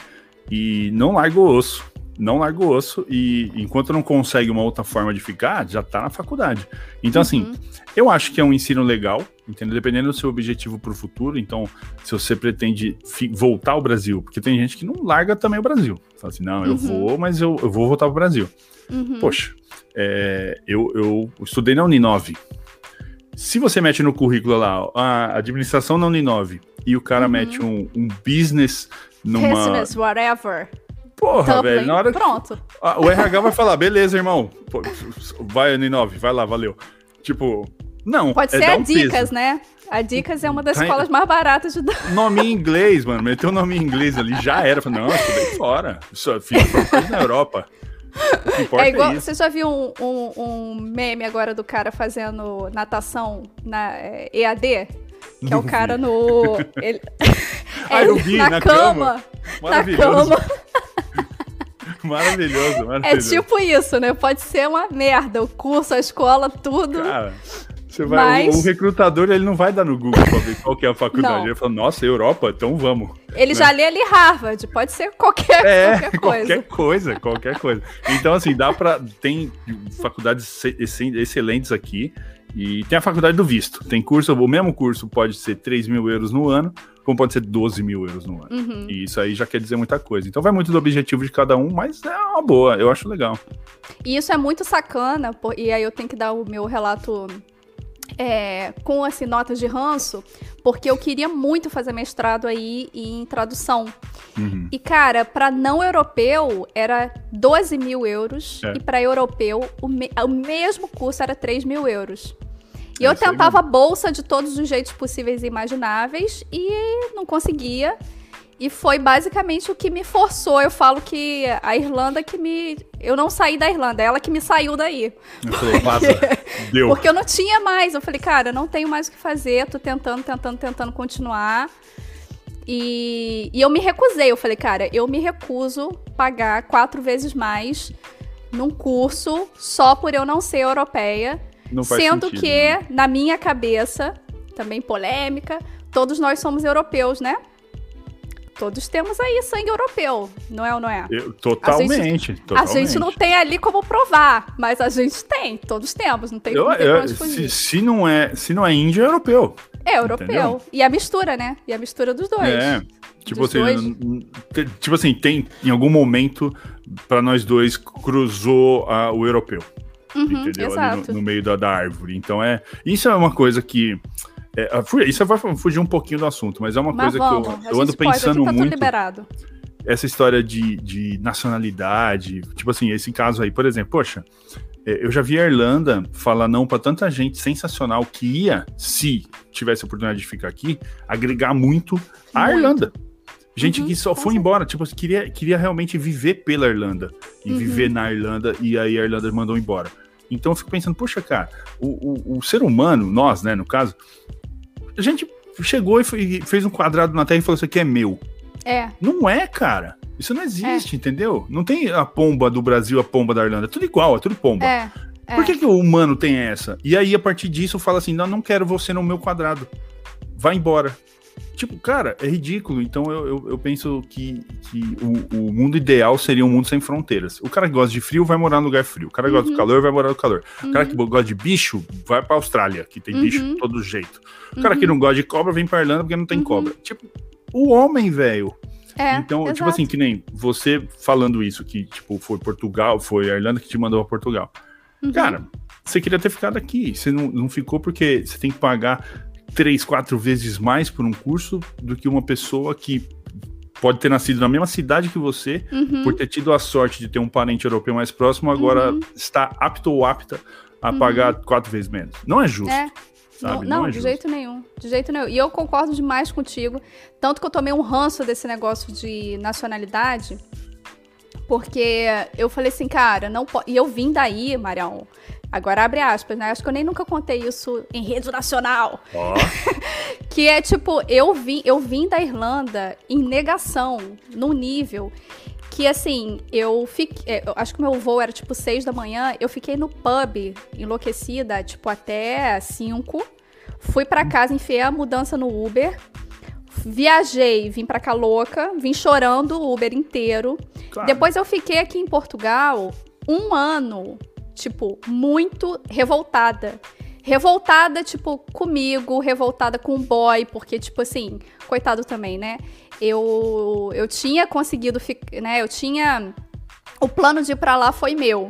e não larga o osso. não larga o osso e enquanto não consegue uma outra forma de ficar, já tá na faculdade. Então, assim, Uhum. eu acho que é um ensino legal, entendeu? Dependendo do seu objetivo pro futuro. Então, se você pretende voltar ao Brasil, porque tem gente que não larga também o Brasil. Fala assim, não, eu Uhum. vou, mas eu, eu vou voltar pro Brasil. Uhum. Poxa, é, eu, eu estudei na Uninove. Se você mete no currículo lá, a administração na Uninove, e o cara Uhum. mete um, um business numa. Business, whatever. Porra, Dublin. velho, na hora Pronto. o RH vai falar, beleza, irmão. Pô, vai, Uninove, vai lá, valeu. Tipo, não. Pode é ser a um Dicas, peso. né? A Dicas é uma das Tá- escolas mais baratas de. Nome em inglês, mano. Meteu o nome em inglês ali, já era. Falei, não, eu estudei fora. Fiz coisa na Europa. Importa É igual, é você já viu um, um- um meme agora do cara fazendo natação na é, EAD? Que é o cara no. <laughs> Ele, Ah, é eu <laughs> vi, na, na cama. Na Maravilhoso. cama. <laughs> Maravilhoso, É maravilhoso. tipo isso, né? Pode ser uma merda. O curso, a escola, tudo. Cara, você vai, Mas- o, recrutador ele não vai dar no Google pra ver qual que é a faculdade. Não. Ele fala, nossa, Europa, então vamos. Ele já lê ali Harvard. Pode ser qualquer, É, qualquer <laughs> coisa. qualquer coisa, qualquer coisa. Então, assim, dá pra. Tem faculdades ce- ex- excelentes aqui. E tem a faculdade do visto. Tem curso, o mesmo curso pode ser 3 mil euros no ano, como pode ser 12 mil euros no ano. Uhum. E isso aí já quer dizer muita coisa. Então vai muito do objetivo de cada um, mas é uma boa, eu acho legal. E isso é muito sacana, e aí eu tenho que dar o meu relato é, com assim, notas de ranço, porque eu queria muito fazer mestrado aí em tradução. Uhum. E, cara, para não europeu era 12 mil euros, É. e para europeu o, me- o mesmo curso era 3 mil euros. E É eu tentava bolsa de todos os jeitos possíveis e imagináveis e não conseguia. E foi basicamente o que me forçou. Eu falo que a Irlanda que me. Eu não saí da Irlanda, é ela que me saiu daí. Vaza, deu. Porque eu não tinha mais. Eu falei, cara, eu não tenho mais o que fazer, tô tentando, tentando, tentando continuar. E, e eu me recusei. Eu falei, cara, eu me recuso pagar quatro vezes mais num curso só por eu não ser europeia. Não Sendo sentido, que, né? na minha cabeça, também polêmica, todos nós somos europeus, né? Todos temos aí sangue europeu, não é ou não é? Eu- totalmente, A totalmente. gente não tem ali como provar, mas a gente tem, todos temos, não tem, Eu- não tem eu- se, se não é, se não é índio, é europeu. É europeu. Entendeu? E a mistura, né? E a mistura dos dois. É. Tipo assim, dois. tipo assim, tem em algum momento pra nós dois cruzou o europeu, Uhum, entendeu? No, no meio da, da árvore. Então é, isso é uma coisa que é, ah, isso vai fugir um pouquinho do assunto, mas é uma Mas coisa vamos, que eu, eu ando pode, pensando tá muito. liberado. essa história de, de nacionalidade, tipo assim, esse caso aí, por exemplo, poxa, é, eu já vi a Irlanda falar não pra tanta gente sensacional que ia, se tivesse a oportunidade de ficar aqui, agregar muito a Muito. Irlanda. Gente Uhum, que só foi embora, tipo, queria, queria realmente viver pela Irlanda e Uhum. viver na Irlanda, e aí a Irlanda mandou embora. Então eu fico pensando, poxa, cara, o, o, o ser humano, nós, né, no caso, a gente chegou e foi- fez um quadrado na Terra e falou: Isso aqui é meu. É, Não é, cara. Isso não existe, entendeu? Não tem a pomba do Brasil, a pomba da Irlanda. É tudo igual, é tudo pomba. é. é. Por que, que o humano tem essa? E aí, a partir disso, fala assim: não, não quero você no meu quadrado. Vai embora. Tipo, cara, é ridículo. Então eu, eu, eu penso que, que o, o mundo ideal seria um mundo sem fronteiras. O cara que gosta de frio vai morar no lugar frio. O cara que gosta Uhum. do calor vai morar no calor. O cara Uhum. que gosta de bicho vai pra Austrália, que tem bicho Uhum. de todo jeito. O cara que Uhum. não gosta de cobra vem pra Irlanda porque não tem Uhum. cobra. Tipo, o homem, velho. É, Então, tipo exato. assim, que nem você falando isso, que, tipo, foi Portugal, foi a Irlanda que te mandou a Portugal. Uhum. Cara, você queria ter ficado aqui. Você não, não ficou porque você tem que pagar três, quatro vezes mais por um curso do que uma pessoa que pode ter nascido na mesma cidade que você, Uhum. por ter tido a sorte de ter um parente europeu mais próximo, agora Uhum. está apto ou apta a Uhum. pagar quatro vezes menos. Não é justo. É. Sabe? Não, Não é de justo. jeito nenhum. De jeito nenhum. E eu concordo demais contigo. Tanto que eu tomei um ranço desse negócio de nacionalidade. Porque eu falei assim, cara, não pode. E eu vim daí, Marião. Agora abre aspas, né? Acho que eu nem nunca contei isso em rede nacional. Ó, <laughs> Que é tipo, eu vim, eu vim da Irlanda em negação, num nível que assim, eu fiquei. Eu acho que meu voo era tipo seis da manhã, eu fiquei no pub enlouquecida, tipo, até cinco. Fui pra casa, enfiei a mudança no Uber. Viajei, vim pra cá louca, vim chorando o Uber inteiro. Claro. Depois eu fiquei aqui em Portugal um ano, tipo, muito revoltada. Revoltada, tipo, comigo, revoltada com o boy, porque, tipo assim, coitado também, né? Eu, eu tinha conseguido, né? Eu tinha. O plano de ir pra lá foi meu.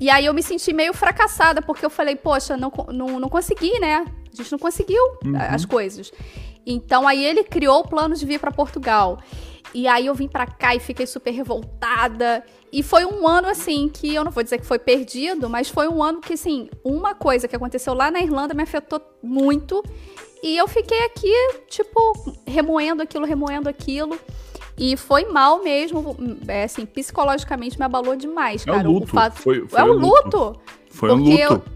E aí eu me senti meio fracassada, porque eu falei, poxa, não, não, não consegui, né? A gente não conseguiu Uhum. as coisas. Então aí ele criou o plano de vir pra Portugal. E aí eu vim pra cá e fiquei super revoltada. E foi um ano assim que eu não vou dizer que foi perdido, mas foi um ano que assim, uma coisa que aconteceu lá na Irlanda me afetou muito. E eu fiquei aqui, tipo, remoendo aquilo, remoendo aquilo. E foi mal mesmo, é, assim, psicologicamente me abalou demais, É o cara. luto. fato- Foi- foi é o o luto. luto. Foi um porque luto.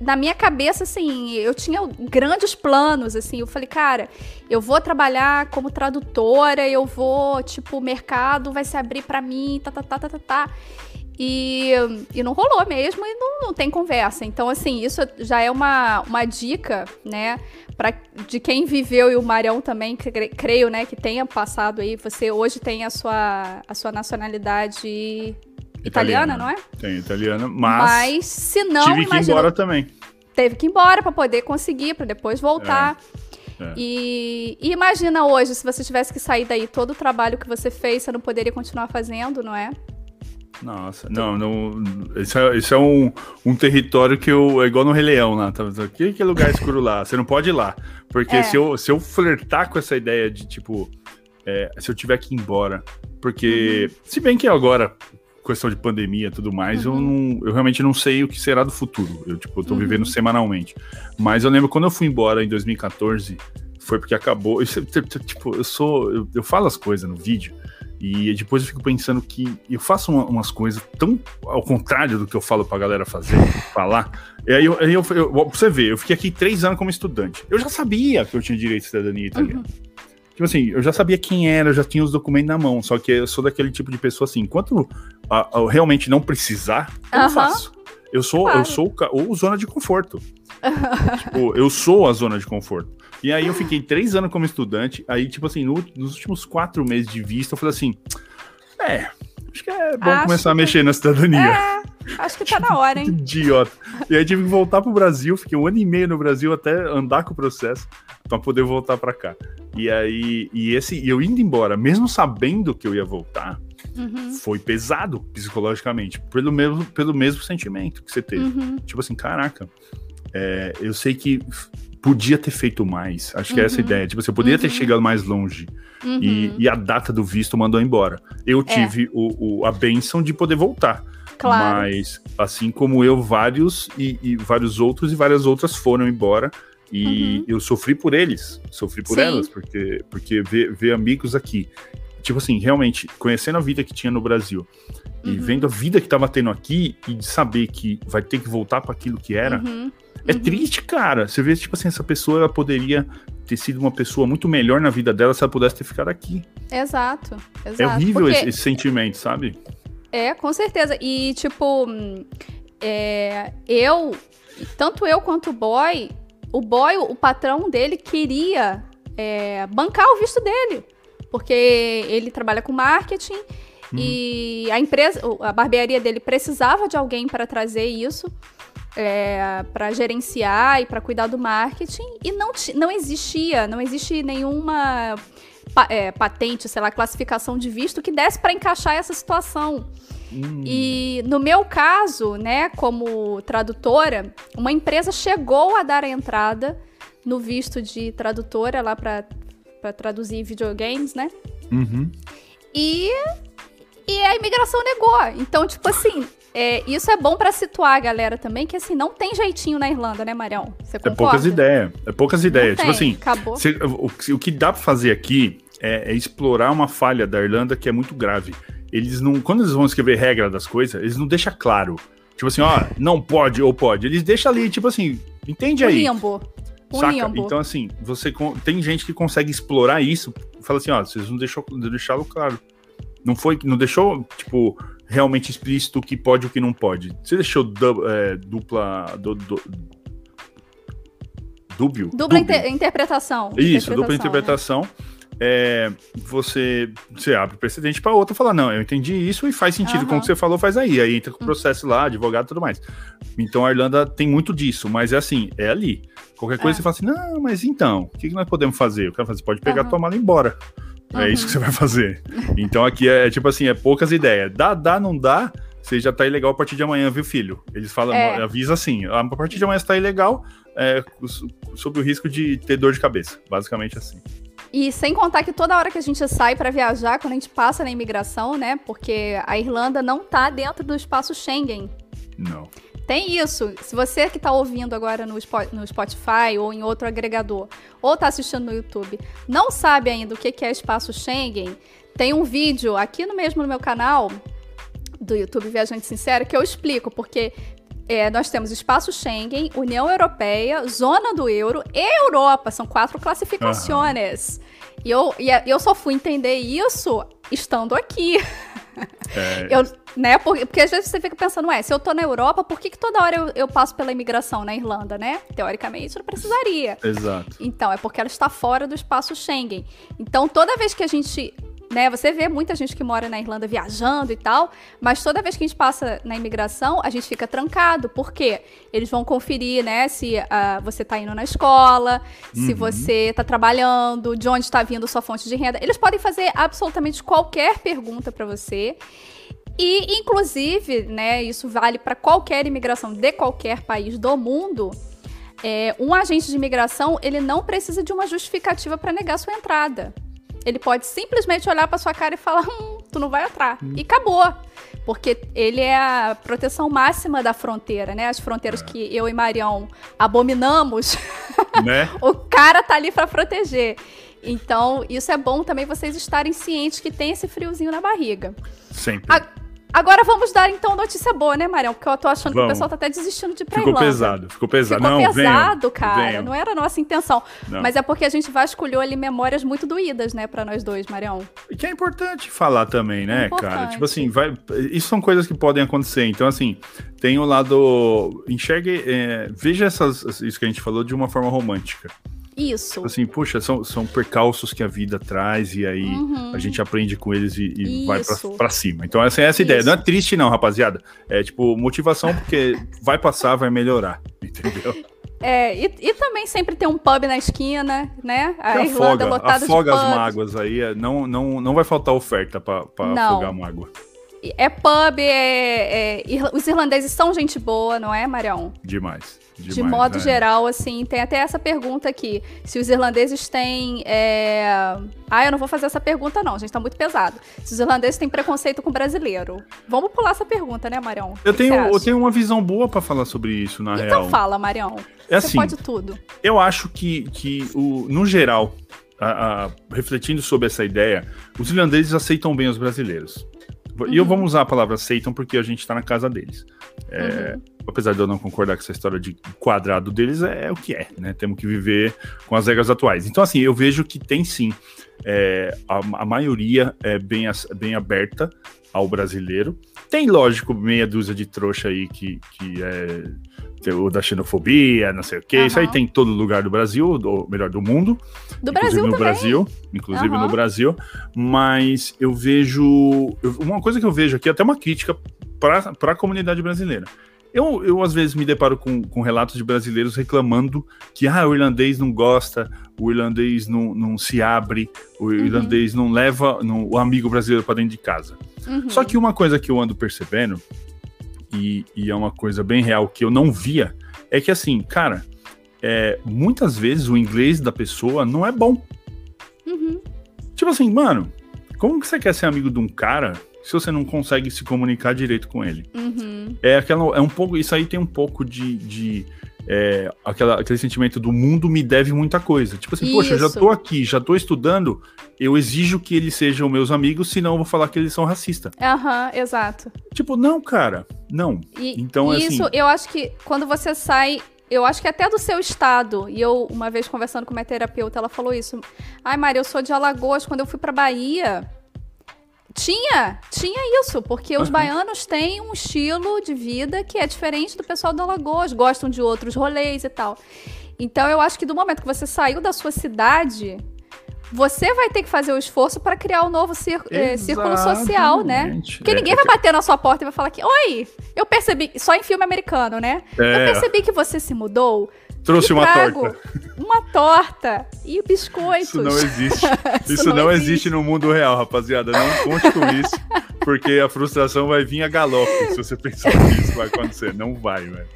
Na minha cabeça, assim, eu tinha grandes planos, assim. Eu falei, cara, eu vou trabalhar como tradutora, eu vou, tipo, o mercado vai se abrir pra mim, tá, tá, tá, tá, tá, tá. E, e não rolou mesmo e não, não tem conversa. Então, assim, isso já é uma, uma dica, né, pra, de quem viveu e o Marião também, creio, né, que tenha passado aí. Você hoje tem a sua, a sua nacionalidade italiana, não é? Tem italiana, Mas, mas, se não, tive que ir embora também. teve que ir embora pra poder conseguir, pra depois voltar. É. E, e imagina hoje, se você tivesse que sair daí, todo o trabalho que você fez, você não poderia continuar fazendo, não é? Nossa, não, não. Isso é, isso é um, um território que eu. É igual no Rei Leão lá. Tá, que, que lugar escuro lá? Você não pode ir lá. Porque É. se, eu, se eu flertar com essa ideia de, tipo, é, se eu tiver que ir embora. Porque, se bem que agora, questão de pandemia e tudo mais, eu, não, eu realmente não sei o que será do futuro. Eu, tipo, eu tô Uhum. vivendo semanalmente. Mas eu lembro quando eu fui embora em 2014, foi porque acabou. Isso, tipo, eu sou. Eu, eu falo as coisas no vídeo. E depois eu fico pensando que eu faço uma- umas coisas tão ao contrário do que eu falo pra galera fazer, <laughs> falar. E aí, eu, aí eu, eu, pra você ver, eu fiquei aqui três anos como estudante. Eu já sabia que eu tinha direito de cidadania italiana. Tipo assim, eu já sabia quem era, eu já tinha os documentos na mão. Só que eu sou daquele tipo de pessoa assim, enquanto a- a- eu realmente não precisar, eu faço. Eu sou, eu Claro. sou o ou zona de conforto. <laughs> tipo, eu sou a zona de conforto. E aí eu fiquei três anos como estudante. Aí, tipo assim, no- nos últimos quatro meses de vista, eu falei assim: é, acho que é bom Acho começar a que- mexer na cidadania. É, acho que tá na hora, hein? <laughs> idiota. E aí tive que voltar pro Brasil, fiquei um ano e meio no Brasil até andar com o processo pra poder voltar pra cá. E aí, e esse, e eu indo embora, mesmo sabendo que eu ia voltar, Uhum, foi pesado psicologicamente, pelo mesmo, pelo mesmo sentimento que você teve. uhum, Tipo assim, caraca, é, eu sei que podia ter feito mais. Acho que é essa a Uhum. ideia. Tipo, você poderia ter Uhum. chegado mais longe. uhum. E, e a data do visto mandou embora. Eu É. tive o, o- a benção de poder voltar. Claro. Mas, assim como eu, vários e, e vários outros e várias outras foram embora. E Uhum. eu sofri por eles, sofri por Sim. elas, porque, porque ver, ver amigos aqui. Tipo assim, realmente, conhecendo a vida que tinha no Brasil e Uhum. vendo a vida que tava tendo aqui e de saber que vai ter que voltar para aquilo que era, Uhum, é uhum. triste, cara. Você vê, tipo assim, essa pessoa ela poderia ter sido uma pessoa muito melhor na vida dela se ela pudesse ter ficado aqui. Exato, exato. é horrível Porque- esse, esse sentimento, sabe? É, com certeza. E, tipo, é, eu, tanto eu quanto o boy, o boy, o patrão dele queria é, bancar o visto dele. Porque ele trabalha com marketing e a empresa, a barbearia dele precisava de alguém para trazer isso. para gerenciar e para cuidar do marketing e não, não existia, não existe nenhuma pa- é, patente, sei lá, classificação de visto que desse para encaixar essa situação. Hum, E no meu caso, né, como tradutora, uma empresa chegou a dar a entrada no visto de tradutora lá para traduzir videogames, né? uhum. E, e a imigração negou. Então, tipo assim, é, isso é bom para situar a galera também, que assim, não tem jeitinho na Irlanda, né, Marião? Você É concorda? poucas ideias. É poucas ideias. Tipo assim, Acabou. Cê- o, o que dá pra fazer aqui é, é explorar uma falha da Irlanda que é muito grave. Eles não, quando eles vão escrever regra das coisas, eles não deixam claro. Tipo assim, ó, não pode ou pode. Eles deixam ali, tipo assim, entende Um aí. limbo. Um Saca? limbo. Então, assim, você tem gente que consegue explorar isso. Fala assim, ó, vocês não deixou deixá-lo claro. Não foi, não deixou, tipo, realmente explícito o que pode e o que não pode. Você deixou du- é, dupla. Du, du, dúbio? Dupla inter- interpretação. Isso, dupla né? É, você, você abre o precedente para outra falar, não, eu entendi isso e faz sentido uhum. com o que você falou, faz aí. Aí entra com o hum. processo lá, advogado e tudo mais. Então a Irlanda tem muito disso, mas é assim, é ali. Qualquer coisa é. você fala assim, não, mas então, o que, nós podemos fazer? O cara fala, você pode pegar uhum. tua mala e ir embora. Uhum. É isso que você vai fazer. Então aqui é, é tipo assim, é poucas ideias. Dá, dá, não dá, você já tá ilegal a partir de amanhã, viu, filho? Eles falam, é. avisa assim, a partir de amanhã você tá ilegal, é, sob o risco de ter dor de cabeça. Basicamente assim. E sem contar que toda hora que a gente sai para viajar, quando a gente passa na imigração, né? Porque a Irlanda não tá dentro do espaço Schengen. Não. Tem isso. Se você que está ouvindo agora no Spotify ou em outro agregador, ou está assistindo no YouTube, não sabe ainda o que é espaço Schengen, tem um vídeo aqui no mesmo no meu canal do YouTube Viajante Sincero que eu explico, porque é, nós temos espaço Schengen, União Europeia, Zona do Euro e Europa. São quatro classificações. Uhum. E eu, e eu só fui entender isso estando aqui. É. <laughs> Eu, né, porque, porque, às vezes você fica pensando, ué, se eu tô na Europa, por que, que toda hora eu, eu passo pela imigração na Irlanda, né? Teoricamente, não precisaria. Exato. Então, é porque ela está fora do espaço Schengen. Então, toda vez que a gente né? Você vê muita gente que mora na Irlanda viajando e tal, mas toda vez que a gente passa na imigração, a gente fica trancado. Por quê? Eles vão conferir, né, se uh, você está indo na escola, uhum. se você está trabalhando, de onde está vindo sua fonte de renda. Eles podem fazer absolutamente qualquer pergunta para você. E, inclusive, né, isso vale para qualquer imigração de qualquer país do mundo. É, um agente de imigração ele não precisa de uma justificativa para negar sua entrada. Ele pode simplesmente olhar para sua cara e falar: hum, tu não vai entrar. Hum. E acabou. Porque ele é a proteção máxima da fronteira, né? As fronteiras é. que eu e Marião abominamos. <laughs> Né? o cara tá ali para proteger. Então, isso é bom também vocês estarem cientes que tem esse friozinho na barriga. Sempre. A Agora vamos dar então notícia boa, né, Marião? Porque eu tô achando vamos. que o pessoal tá até desistindo de ir pra ficou Irlanda. pesado, ficou pesado. Ficou não, pesado, venham, cara. Venham. Não era a nossa intenção. Não. Mas é porque a gente vasculhou ali memórias muito doídas, né, pra nós dois, Marião. E que é importante falar também, né, é cara? Tipo assim, vai... isso são coisas que podem acontecer. Então, assim, tem o lado. Enxergue. É... Veja essas, isso que a gente falou de uma forma romântica. Isso. Tipo assim, puxa, são, são percalços que a vida traz e aí uhum. a gente aprende com eles e, e vai pra, pra, cima. Então, essa é essa ideia. Não é triste, não, rapaziada. É tipo, motivação porque vai passar, vai melhorar. <laughs> Entendeu? É, e, e, também sempre tem um pub na esquina, né? A que Irlanda afoga, lotada afoga de as mágoas aí. É, não, não, não vai faltar oferta para afogar a mágoa. É pub, é, é, os irlandeses são gente boa, não é, Marião? Demais. Demais, de modo né? geral, assim, tem até essa pergunta aqui. Se os irlandeses têm. É... Ah, eu não vou fazer essa pergunta, não, gente, tá muito pesado. Se os irlandeses têm preconceito com brasileiro. Vamos pular essa pergunta, né, Marião? Eu, tenho, eu tenho uma visão boa para falar sobre isso, na então real. Então fala, Marião. É Você assim, pode tudo. Eu acho que, que o, no geral, a, a, refletindo sobre essa ideia, os irlandeses aceitam bem os brasileiros. Uhum. E eu vou usar a palavra aceitam porque a gente está na casa deles. É, uhum. Apesar de eu não concordar com essa história de quadrado deles, é, é, o que é, né? Temos que viver com as regras atuais. Então, assim, eu vejo que tem sim. É, a, a, maioria é bem, bem aberta ao brasileiro. Tem, lógico, meia dúzia de trouxa aí que, que é o da xenofobia, não sei o quê. Uhum. Isso aí tem em todo lugar do Brasil, ou melhor, do mundo. Do Brasil no também. Brasil, inclusive uhum. no Brasil. Mas eu vejo. uma coisa que eu vejo aqui, até uma crítica para a comunidade brasileira. Eu, eu, às vezes, me deparo com, com relatos de brasileiros reclamando que ah, o irlandês não gosta, o irlandês não, não se abre, o uhum. irlandês não leva não, o amigo brasileiro para dentro de casa. Uhum. Só que uma coisa que eu ando percebendo, e, e, é uma coisa bem real que eu não via, é que assim, cara, é, muitas vezes o inglês da pessoa não é bom. Uhum. Tipo assim, mano, como que você quer ser amigo de um cara se você não consegue se comunicar direito com ele. Uhum. É aquela, é um pouco, isso aí tem um pouco de, de é, aquela, aquele sentimento do mundo me deve muita coisa. Tipo assim, isso. poxa, já tô aqui, já tô estudando, eu exijo que eles sejam meus amigos, senão eu vou falar que eles são racistas. Aham, uhum, exato. Tipo, não, cara, não. E, então, e assim, isso, eu acho que quando você sai eu acho que até do seu estado. E eu, uma vez conversando com minha terapeuta, ela falou isso. Ai, Maria, eu sou de Alagoas. Quando eu fui pra Bahia, tinha, tinha isso, porque os baianos têm um estilo de vida que é diferente do pessoal do Alagoas, gostam de outros rolês e tal. Então eu acho que do momento que você saiu da sua cidade, você vai ter que fazer o esforço para criar um novo é, círculo social, né? Porque é, ninguém vai bater na sua porta e vai falar que, oi, eu percebi, só em filme americano, né? É. Eu percebi que você se mudou. Trouxe uma torta. Uma torta e biscoitos. Isso não existe. <laughs> isso, isso, não, não existe. existe no mundo real, rapaziada. Não conte com isso, porque a frustração vai vir a galope se você pensar que isso vai acontecer. Não vai, velho.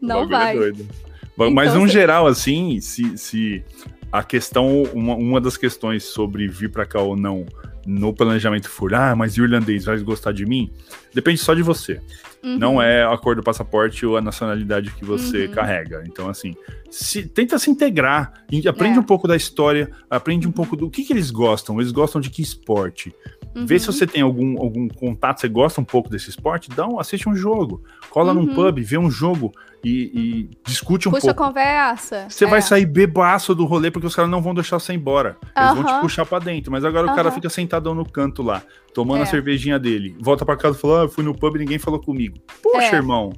Não é vai. É doido. Então, Mas, num geral, assim, se, se a questão, uma, uma das questões sobre vir para cá ou não no planejamento for, ah, mas o irlandês vai gostar de mim? Depende só de você. Uhum. Não é a cor do passaporte ou a nacionalidade que você uhum. carrega. Então, assim, se, tenta se integrar, aprende é. um pouco da história, aprende um pouco do que, que eles gostam. Eles gostam de que esporte? Uhum. Vê se você tem algum, algum contato, você gosta um pouco desse esporte, dá um, assiste um jogo. Cola num uhum. pub, vê um jogo e, e discute um Puxa pouco. Puxa conversa. Você é. vai sair bebaço do rolê porque os caras não vão deixar você ir embora. Eles vão te puxar pra dentro. Mas agora o cara fica sentadão no canto lá, tomando é. a cervejinha dele. Volta pra casa e fala: ah, fui no pub e ninguém falou comigo. Poxa, é. irmão.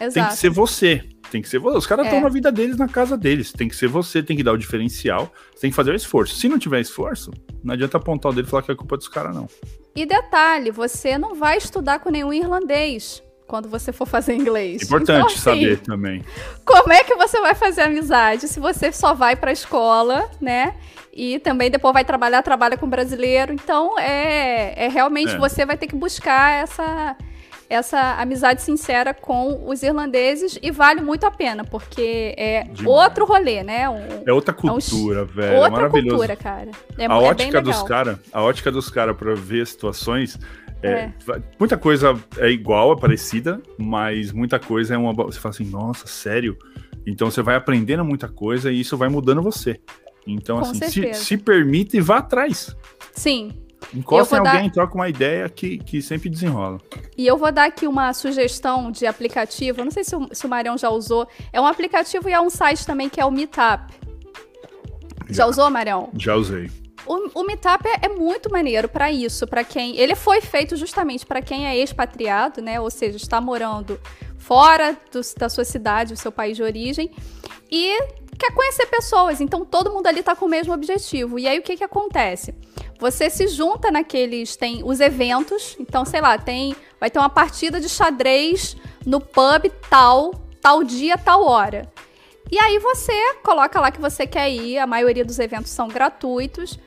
Exato. Tem que ser você. Tem que ser você. Os caras estão é. na vida deles, na casa deles. Tem que ser você, tem que dar o diferencial. Tem que fazer o esforço. Se não tiver esforço, não adianta apontar o dedo e falar que é culpa dos caras, não. E detalhe, você não vai estudar com nenhum irlandês quando você for fazer inglês. Importante então, assim, saber também. Como é que você vai fazer amizade se você só vai para a escola, né? E também depois vai trabalhar, trabalha com brasileiro. Então, é, é realmente é. você vai ter que buscar essa essa amizade sincera com os irlandeses e vale muito a pena, porque é Demais. outro rolê, né? Um, é outra cultura, é um, velho. Outra é maravilhoso. cultura, cara. É, a, é ótica dos cara, a ótica dos caras para ver situações é, é. Muita coisa é igual, é parecida, mas muita coisa é uma. Você fala assim, nossa, sério? Então você vai aprendendo muita coisa e isso vai mudando você. Então, Com assim, se, se, permite e vá atrás. Sim. Encosta em alguém, dar... troca uma ideia que, que sempre desenrola. E eu vou dar aqui uma sugestão de aplicativo. não sei se o, se o Marião já usou. É um aplicativo e é um site também que é o Meetup. Já, já usou, Marião? Já usei. O, o Meetup é, é muito maneiro para isso, para quem. Ele foi feito justamente para quem é expatriado, né? Ou seja, está morando fora do, da sua cidade, do seu país de origem, e quer conhecer pessoas. Então todo mundo ali está com o mesmo objetivo. E aí o que, que acontece? Você se junta naqueles. Tem os eventos. Então, sei lá, tem. Vai ter uma partida de xadrez no pub tal, tal dia, tal hora. E aí você coloca lá que você quer ir, a maioria dos eventos são gratuitos.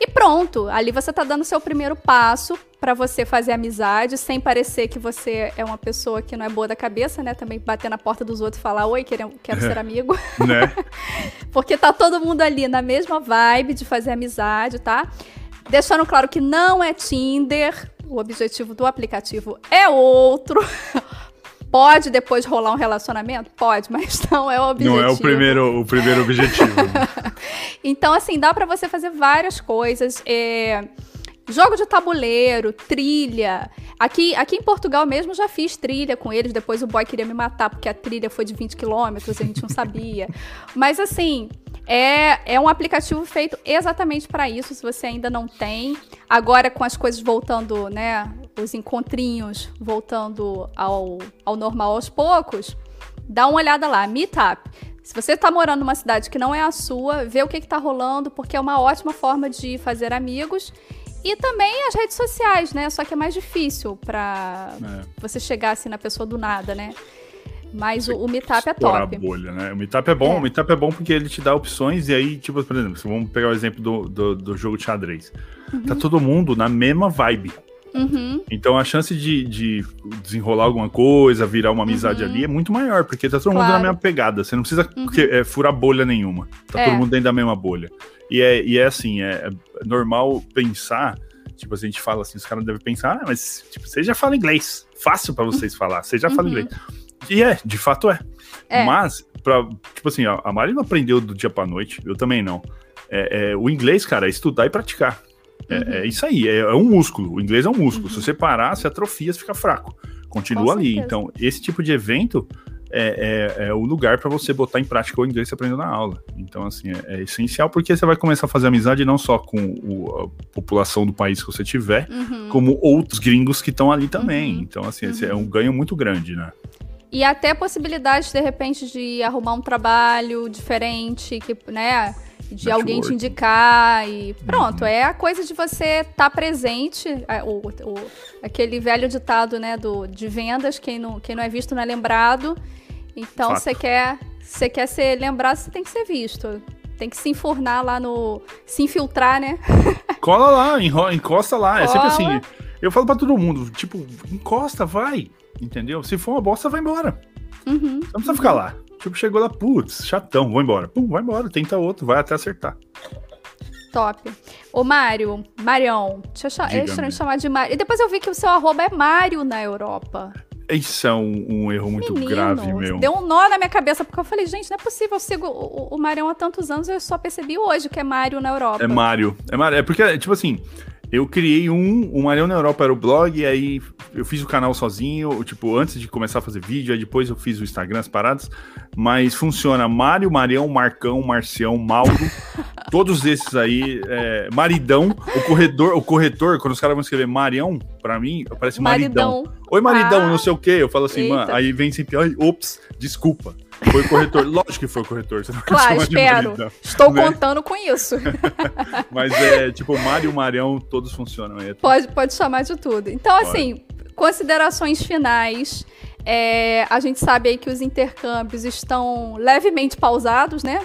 E pronto, ali você tá dando seu primeiro passo para você fazer amizade, sem parecer que você é uma pessoa que não é boa da cabeça, né? Também bater na porta dos outros e falar, oi, quero, quero ser <laughs> amigo. Né? <laughs> Porque tá todo mundo ali na mesma vibe de fazer amizade, tá? Deixando claro que não é Tinder, o objetivo do aplicativo é outro. <laughs> Pode depois rolar um relacionamento? Pode, mas <laughs> não é o objetivo. Não é o primeiro, o primeiro objetivo. <laughs> então, assim, dá para você fazer várias coisas. É... Jogo de tabuleiro, trilha. Aqui, aqui em Portugal mesmo já fiz trilha com eles. Depois o boy queria me matar porque a trilha foi de 20 quilômetros, a gente não sabia. <laughs> Mas assim, é, é um aplicativo feito exatamente para isso, se você ainda não tem. Agora, com as coisas voltando, né? Os encontrinhos voltando ao, ao normal aos poucos, dá uma olhada lá, Meetup. Se você está morando numa cidade que não é a sua, vê o que está rolando, porque é uma ótima forma de fazer amigos. E também as redes sociais, né? Só que é mais difícil para é. você chegar assim na pessoa do nada, né? Mas o, o Meetup é top. A bolha, né? O Meetup é bom, é. o Meetup é bom porque ele te dá opções e aí, tipo, por exemplo, vamos pegar o exemplo do, do, do jogo de xadrez. Uhum. Tá todo mundo na mesma vibe. Uhum. Então a chance de, de, desenrolar alguma coisa, virar uma amizade uhum. ali é muito maior, porque tá todo claro. mundo na mesma pegada. Você não precisa uhum. é, furar bolha nenhuma. Tá é. todo mundo dentro da mesma bolha. E é, e é assim, é, é normal pensar, tipo, a gente fala assim, os caras devem pensar, ah, mas tipo, você já fala inglês. Fácil para vocês falar, você já fala uhum. inglês. E é, de fato é. é. Mas, pra, tipo assim, a Mari não aprendeu do dia pra noite, eu também não. É, é o inglês, cara, é estudar e praticar. É, uhum. é isso aí, é, é, um músculo. O inglês é um músculo. Uhum. Se você parar, você atrofia, você fica fraco. Continua ali. Então, esse tipo de evento é, é, é, o lugar para você botar em prática o inglês que você aprendeu na aula. Então, assim, é, é, essencial porque você vai começar a fazer amizade não só com o, a população do país que você tiver, uhum. como outros gringos que estão ali também. Uhum. Então, assim, é um ganho muito grande, né? E até possibilidade, de repente, de arrumar um trabalho diferente, que, né? de alguém te indicar e pronto. Uhum. É a coisa de você estar tá presente. É, o, o, aquele velho ditado, né, do, de vendas, quem não, quem não é visto não é lembrado. Então, você quer, você quer ser lembrado, você tem que ser visto. Tem que se enfurnar lá no. Se infiltrar, né? <laughs> Cola lá, encosta lá. Cola. É sempre assim. Eu falo pra todo mundo, tipo, encosta, vai. Entendeu? Se for uma bosta, vai embora. Uhum. Não precisa ficar lá. Tipo, chegou lá, putz, chatão, vou embora. Pum, vai embora, tenta outro, vai até acertar. Top. Ô, Mário, Marião, deixa eu é estranho chamar de Mário. E depois eu vi que o seu arroba é Mário na Europa. Isso é um, um erro muito Menino, grave, meu. Deu um nó na minha cabeça, porque eu falei, gente, não é possível, eu sigo o, o Marião há tantos anos, eu só percebi hoje que é Mário na Europa. É Mário. É Mário. É porque, tipo assim, eu criei um, o Marião na Europa era o blog, e aí eu fiz o canal sozinho, tipo, antes de começar a fazer vídeo, aí depois eu fiz o Instagram, as paradas, mas funciona Mário, Marião, Marcão, Marcião, Mauro, <laughs> todos esses aí, é, Maridão, o corredor, o corretor, quando os caras vão escrever Marião, pra mim, parece Maridão. Maridão. Oi, Maridão, ah, não sei o quê, eu falo assim, mano, aí vem sempre, ai, ops, desculpa. Foi o corretor. Lógico que foi o corretor. Você não claro, espero. Estou né? contando com isso. <laughs> Mas é tipo, Mário e Marião, todos funcionam. Aí. Pode, pode chamar de tudo. Então, assim, considerações finais. É, a gente sabe aí que os intercâmbios estão levemente pausados, né?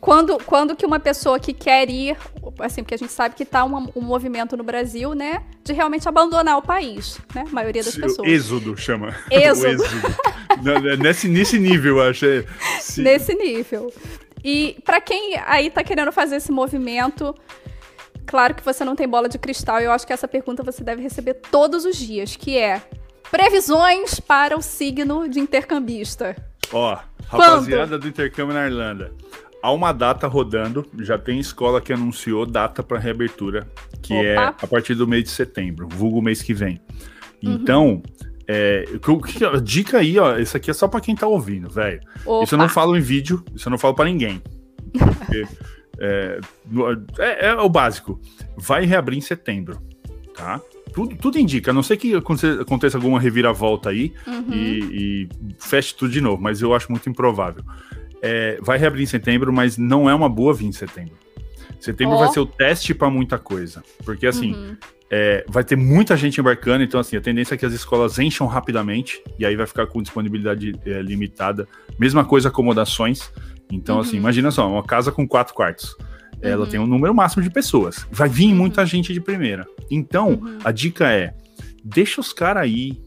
Quando, quando que uma pessoa que quer ir, assim, porque a gente sabe que está um, um, movimento no Brasil, né, de realmente abandonar o país, né, a maioria das pessoas. Êxodo chama. <laughs> Êxodo. êxodo. nesse, nesse nível, achei. É, nesse nível. E para quem aí está querendo fazer esse movimento, claro que você não tem bola de cristal, e eu acho que essa pergunta você deve receber todos os dias, que é previsões para o signo de intercambista. Ó, rapaziada Quando? do intercâmbio na Irlanda há uma data rodando, já tem escola que anunciou data para reabertura, que é Opa. é a partir do mês de setembro, vulgo mês que vem. Uhum. Então, é, dica aí, ó, isso aqui é só para quem tá ouvindo, velho. Isso eu não falo em vídeo, isso eu não falo para ninguém. Porque, <laughs> é, é, é, o básico. Vai reabrir em setembro, tá? Tudo, tudo indica, a não ser que aconteça alguma reviravolta aí uhum. e, e feche tudo de novo, mas eu acho muito improvável é, vai reabrir em setembro, mas não é uma boa vir em setembro. Setembro oh. vai ser o teste para muita coisa. Porque, assim, uhum. é, vai ter muita gente embarcando, então, assim, a tendência é que as escolas encham rapidamente, e aí vai ficar com disponibilidade é, limitada. Mesma coisa, acomodações. Então, assim, uhum. assim, imagina só, uma casa com quatro quartos. Ela uhum. tem um número máximo de pessoas. Vai vir uhum. muita gente de primeira. Então, uhum. a dica é: deixa os caras aí,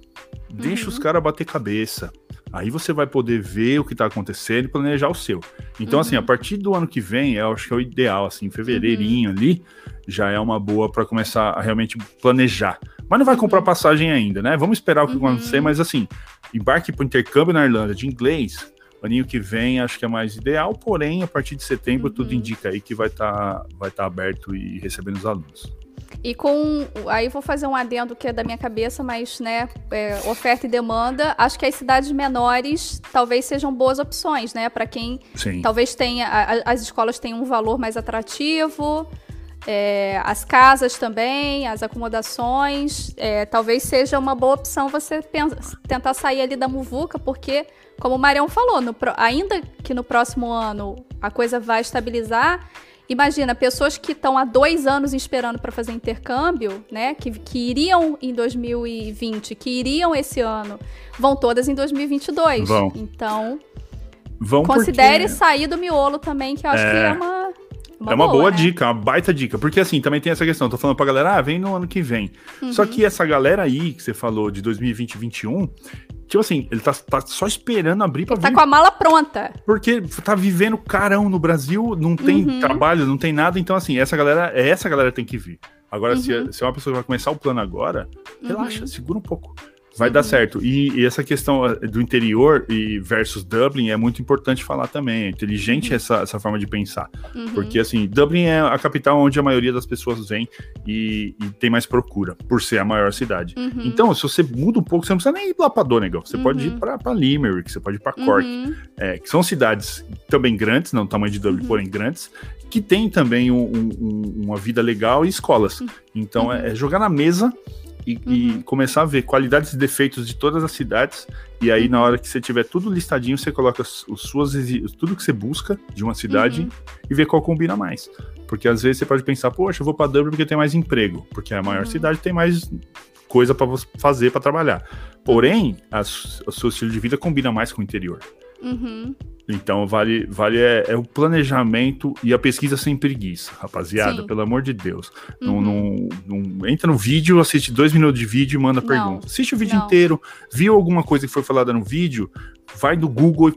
deixa os uhum. caras bater cabeça. Aí você vai poder ver o que está acontecendo e planejar o seu. Então, uhum. assim, a uhum. partir do ano que vem, eu acho que é o ideal, assim, fevereirinho uhum. ali, já é uma boa para começar a realmente planejar. Mas não vai comprar uhum. passagem ainda, né? Vamos esperar o que uhum. acontecer, mas assim, embarque para o intercâmbio na Irlanda de inglês, aninho que vem acho que é mais ideal, porém, a partir de setembro, tudo uhum. indica aí que vai estar tá, vai tá aberto e recebendo os alunos. E com. Aí vou fazer um adendo que é da minha cabeça, mas, né, é, oferta e demanda. Acho que as cidades menores talvez sejam boas opções, né? Para quem Sim. talvez tenha. A, as escolas tenham um valor mais atrativo. É, as casas também, as acomodações, é, talvez seja uma boa opção você pensa, tentar sair ali da muvuca, porque, como o Marião falou, no, ainda que no próximo ano a coisa vai estabilizar, Imagina, pessoas que estão há dois anos esperando para fazer intercâmbio, né? Que, que iriam em 2020, que iriam esse ano, vão todas em 2022. Vão. Então, vão considere porque... sair do miolo também, que eu acho é... que é uma. Uma é uma boa, boa né? dica, uma baita dica. Porque assim, também tem essa questão. Tô falando pra galera, ah, vem no ano que vem. Uhum. Só que essa galera aí que você falou de 2020 e 2021, Tipo assim, ele tá, tá só esperando abrir pra ele tá vir. Tá com a mala pronta. Porque tá vivendo carão no Brasil, não tem uhum. trabalho, não tem nada. Então, assim, essa galera, é essa galera tem que vir. Agora, uhum. se, se é uma pessoa que vai começar o plano agora, relaxa, uhum. segura um pouco vai uhum. dar certo. E, e, essa questão eh, do interior e versus Dublin é muito importante falar também. É inteligente uhum. essa, essa forma de pensar. Uhum. Porque, assim, Dublin é a capital onde a maioria das pessoas vem e, e tem mais procura, por ser a maior cidade. Uhum. Então, se você muda um pouco, você não precisa nem ir lá para Donegal. Você pode ir uhum. para Limerick, você pode ir para Cork. Uhum. É, que são cidades também grandes, não do tamanho de Dublin, porém grandes, que tem também um, um, uma vida legal e escolas. Então, é, é jogar na mesa e, uhum. e, começar a ver qualidades e defeitos de todas as cidades. E aí, na hora que você tiver tudo listadinho, você coloca as suas, tudo que você busca de uma cidade uhum. e vê qual combina mais. Porque às vezes você pode pensar, poxa, eu vou para Dublin porque tem mais emprego, porque a maior uhum. cidade tem mais coisa para fazer para trabalhar. Porém, a, o seu estilo de vida combina mais com o interior. Uhum. Então, vale, vale é, é, o planejamento e a pesquisa sem preguiça, rapaziada, Sim. pelo amor de Deus. Uhum. Não, não, não, entra no vídeo, assiste dois minutos de vídeo e manda não. pergunta. Assiste o vídeo não. inteiro, viu alguma coisa que foi falada no vídeo, vai do Google,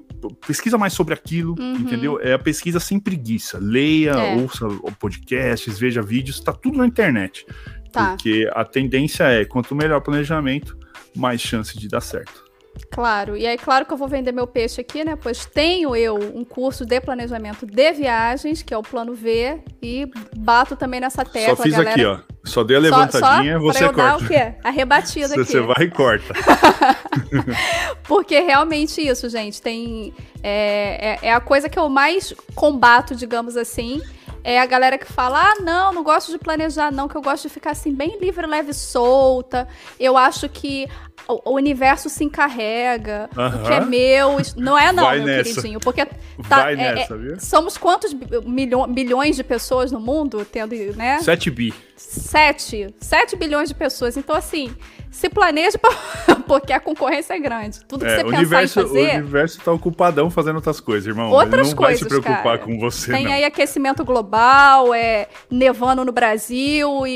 pesquisa mais sobre aquilo, uhum. entendeu? É a pesquisa sem preguiça. Leia, é. ouça podcasts, veja vídeos, tá tudo na internet. Tá. Porque a tendência é, quanto melhor planejamento, mais chance de dar certo. Claro, e aí claro que eu vou vender meu peixe aqui, né? Pois tenho eu um curso de planejamento de viagens, que é o plano V, e bato também nessa tecla. Só fiz galera... aqui, ó. Só dei a levantadinha, só, só você corta. Dar o quê? A rebatida <laughs> você aqui. Você vai e corta. <laughs> Porque realmente isso, gente, tem. É, é, é a coisa que eu mais combato, digamos assim é a galera que fala: ah, não, não gosto de planejar, não, que eu gosto de ficar assim, bem livre, leve, solta. Eu acho que o, universo se encarrega, uh -huh. o que é meu. Não é, não, Vai meu nessa. queridinho. Porque <laughs> tá, Vai é, nessa, é, somos quantos bilhões de pessoas no mundo tendo, né? 7 bi. 7. 7 bilhões de pessoas. Então, assim, se planeje <laughs> porque a concorrência é grande. Tudo que é, você pensar universo, em fazer... O universo tá ocupadão fazendo outras coisas, irmão. Outras Ele não coisas, vai se preocupar cara. com você, Tem não. aí aquecimento global, é nevando no Brasil e,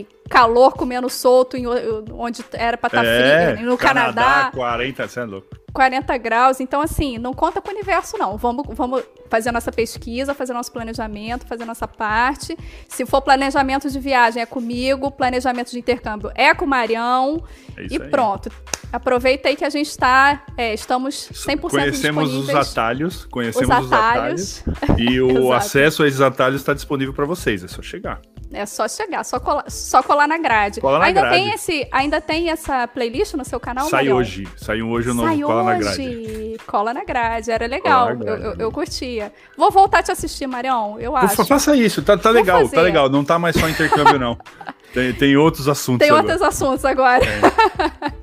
e calor comendo solto em, onde era pra estar tá é, frio, no Canadá. Canadá 40, você é louco. 40 graus. Então, assim, não conta com o universo, não. Vamos, vamos fazer a nossa pesquisa, fazer nosso planejamento, fazer nossa parte. Se for planejamento de viagem, é comigo. Planejamento de intercâmbio é com o Marião. É e aí. pronto. Aproveita aí que a gente está, é, estamos 100% Conhecemos os atalhos, conhecemos os atalhos. Os <laughs> atalhos e o acesso a esses atalhos está disponível para vocês, é só chegar. É só chegar, só colar, só colar na grade. Cola na ainda grade. tem esse, ainda tem essa playlist no seu canal? Sai Marião? hoje, saiu hoje o novo Sai Cola hoje. na grade. Cola na grade, era legal, grade, eu, eu, eu, curtia. Vou voltar a te assistir, Marião, eu acho. Ufa, faça isso, tá, tá legal, tá legal, não tá mais só intercâmbio não. <laughs> Tem, tem outros assuntos Tem agora. outros assuntos agora. É.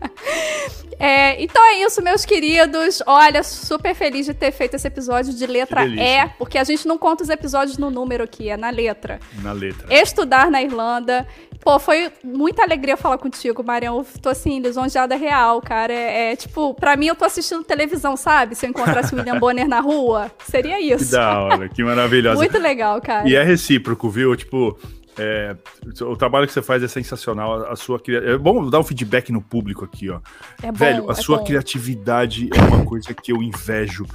<laughs> É, então é isso, meus queridos. Olha, super feliz de ter feito esse episódio de letra E, porque a gente não conta os episódios no número aqui, é na letra. Na letra. Estudar na Irlanda. Pô, foi muita alegria falar contigo, Marião. Eu tô assim, lisonjeada real, cara. É, é, tipo, pra mim eu tô assistindo televisão, sabe? Se eu encontrasse o William <laughs> Bonner na rua, seria isso. Que da hora, que maravilhosa. Muito legal, cara. E é recíproco, viu? Tipo, é, o trabalho que você faz é sensacional. A, sua É bom dar um feedback no público aqui, ó. É bom, Velho, a é sua bom. criatividade é uma coisa que eu invejo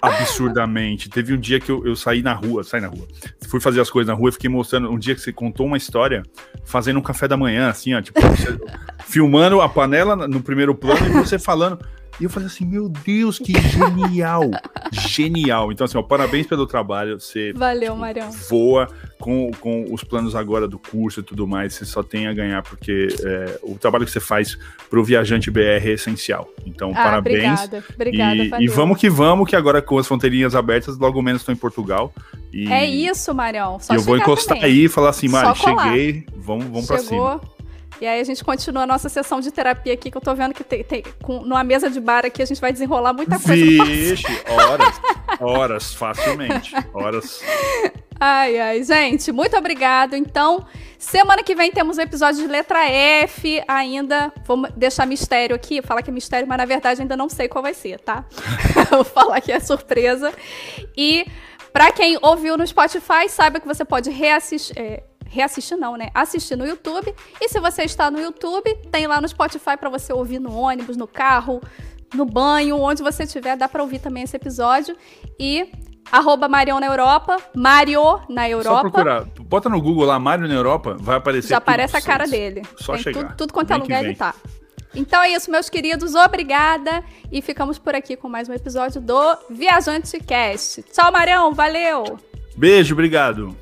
absurdamente. Teve um dia que eu, eu saí na rua, saí na rua. Fui fazer as coisas na rua e fiquei mostrando. Um dia que você contou uma história fazendo um café da manhã, assim, ó, tipo, <laughs> filmando a panela no primeiro plano e você falando. E eu falei assim, meu Deus, que genial! <laughs> genial! Então, assim, ó, parabéns pelo trabalho. Você Valeu, tipo, Marião. voa com, com os planos agora do curso e tudo mais. Você só tem a ganhar, porque é, o trabalho que você faz para o viajante BR é essencial. Então, ah, parabéns. Obrigada, obrigada. E, e, vamos que vamos, que agora com as fronteirinhas abertas, logo menos estou em Portugal. E, é isso, Marião. Só eu vou encostar também. aí e falar assim, Mari, cheguei, vamos, vamos para cima. E aí a gente continua a nossa sessão de terapia aqui, que eu tô vendo que tem, tem com, numa mesa de bar aqui a gente vai desenrolar muita coisa. Vixe, horas, horas, facilmente, horas. Ai, ai, gente, muito obrigado. Então, semana que vem temos um episódio de letra F ainda. Vou deixar mistério aqui, falar que é mistério, mas na verdade ainda não sei qual vai ser, tá? <laughs> Vou falar que é surpresa. E para quem ouviu no Spotify, saiba que você pode reassistir. É, reassistir não, né? Assistir no YouTube. E se você está no YouTube, tem lá no Spotify para você ouvir no ônibus, no carro, no banho, onde você estiver, dá para ouvir também esse episódio. E arroba Marion na Europa, Mario na Europa. Só procurar, bota no Google lá, Mario na Europa, vai aparecer Já aparece a cara dele. Só Tem chegar. Tudo, tudo quanto é lugar ele tá. Então é isso, meus queridos. Obrigada. E ficamos por aqui com mais um episódio do Viajante Cast. Tchau, Marião. Valeu. Beijo, obrigado.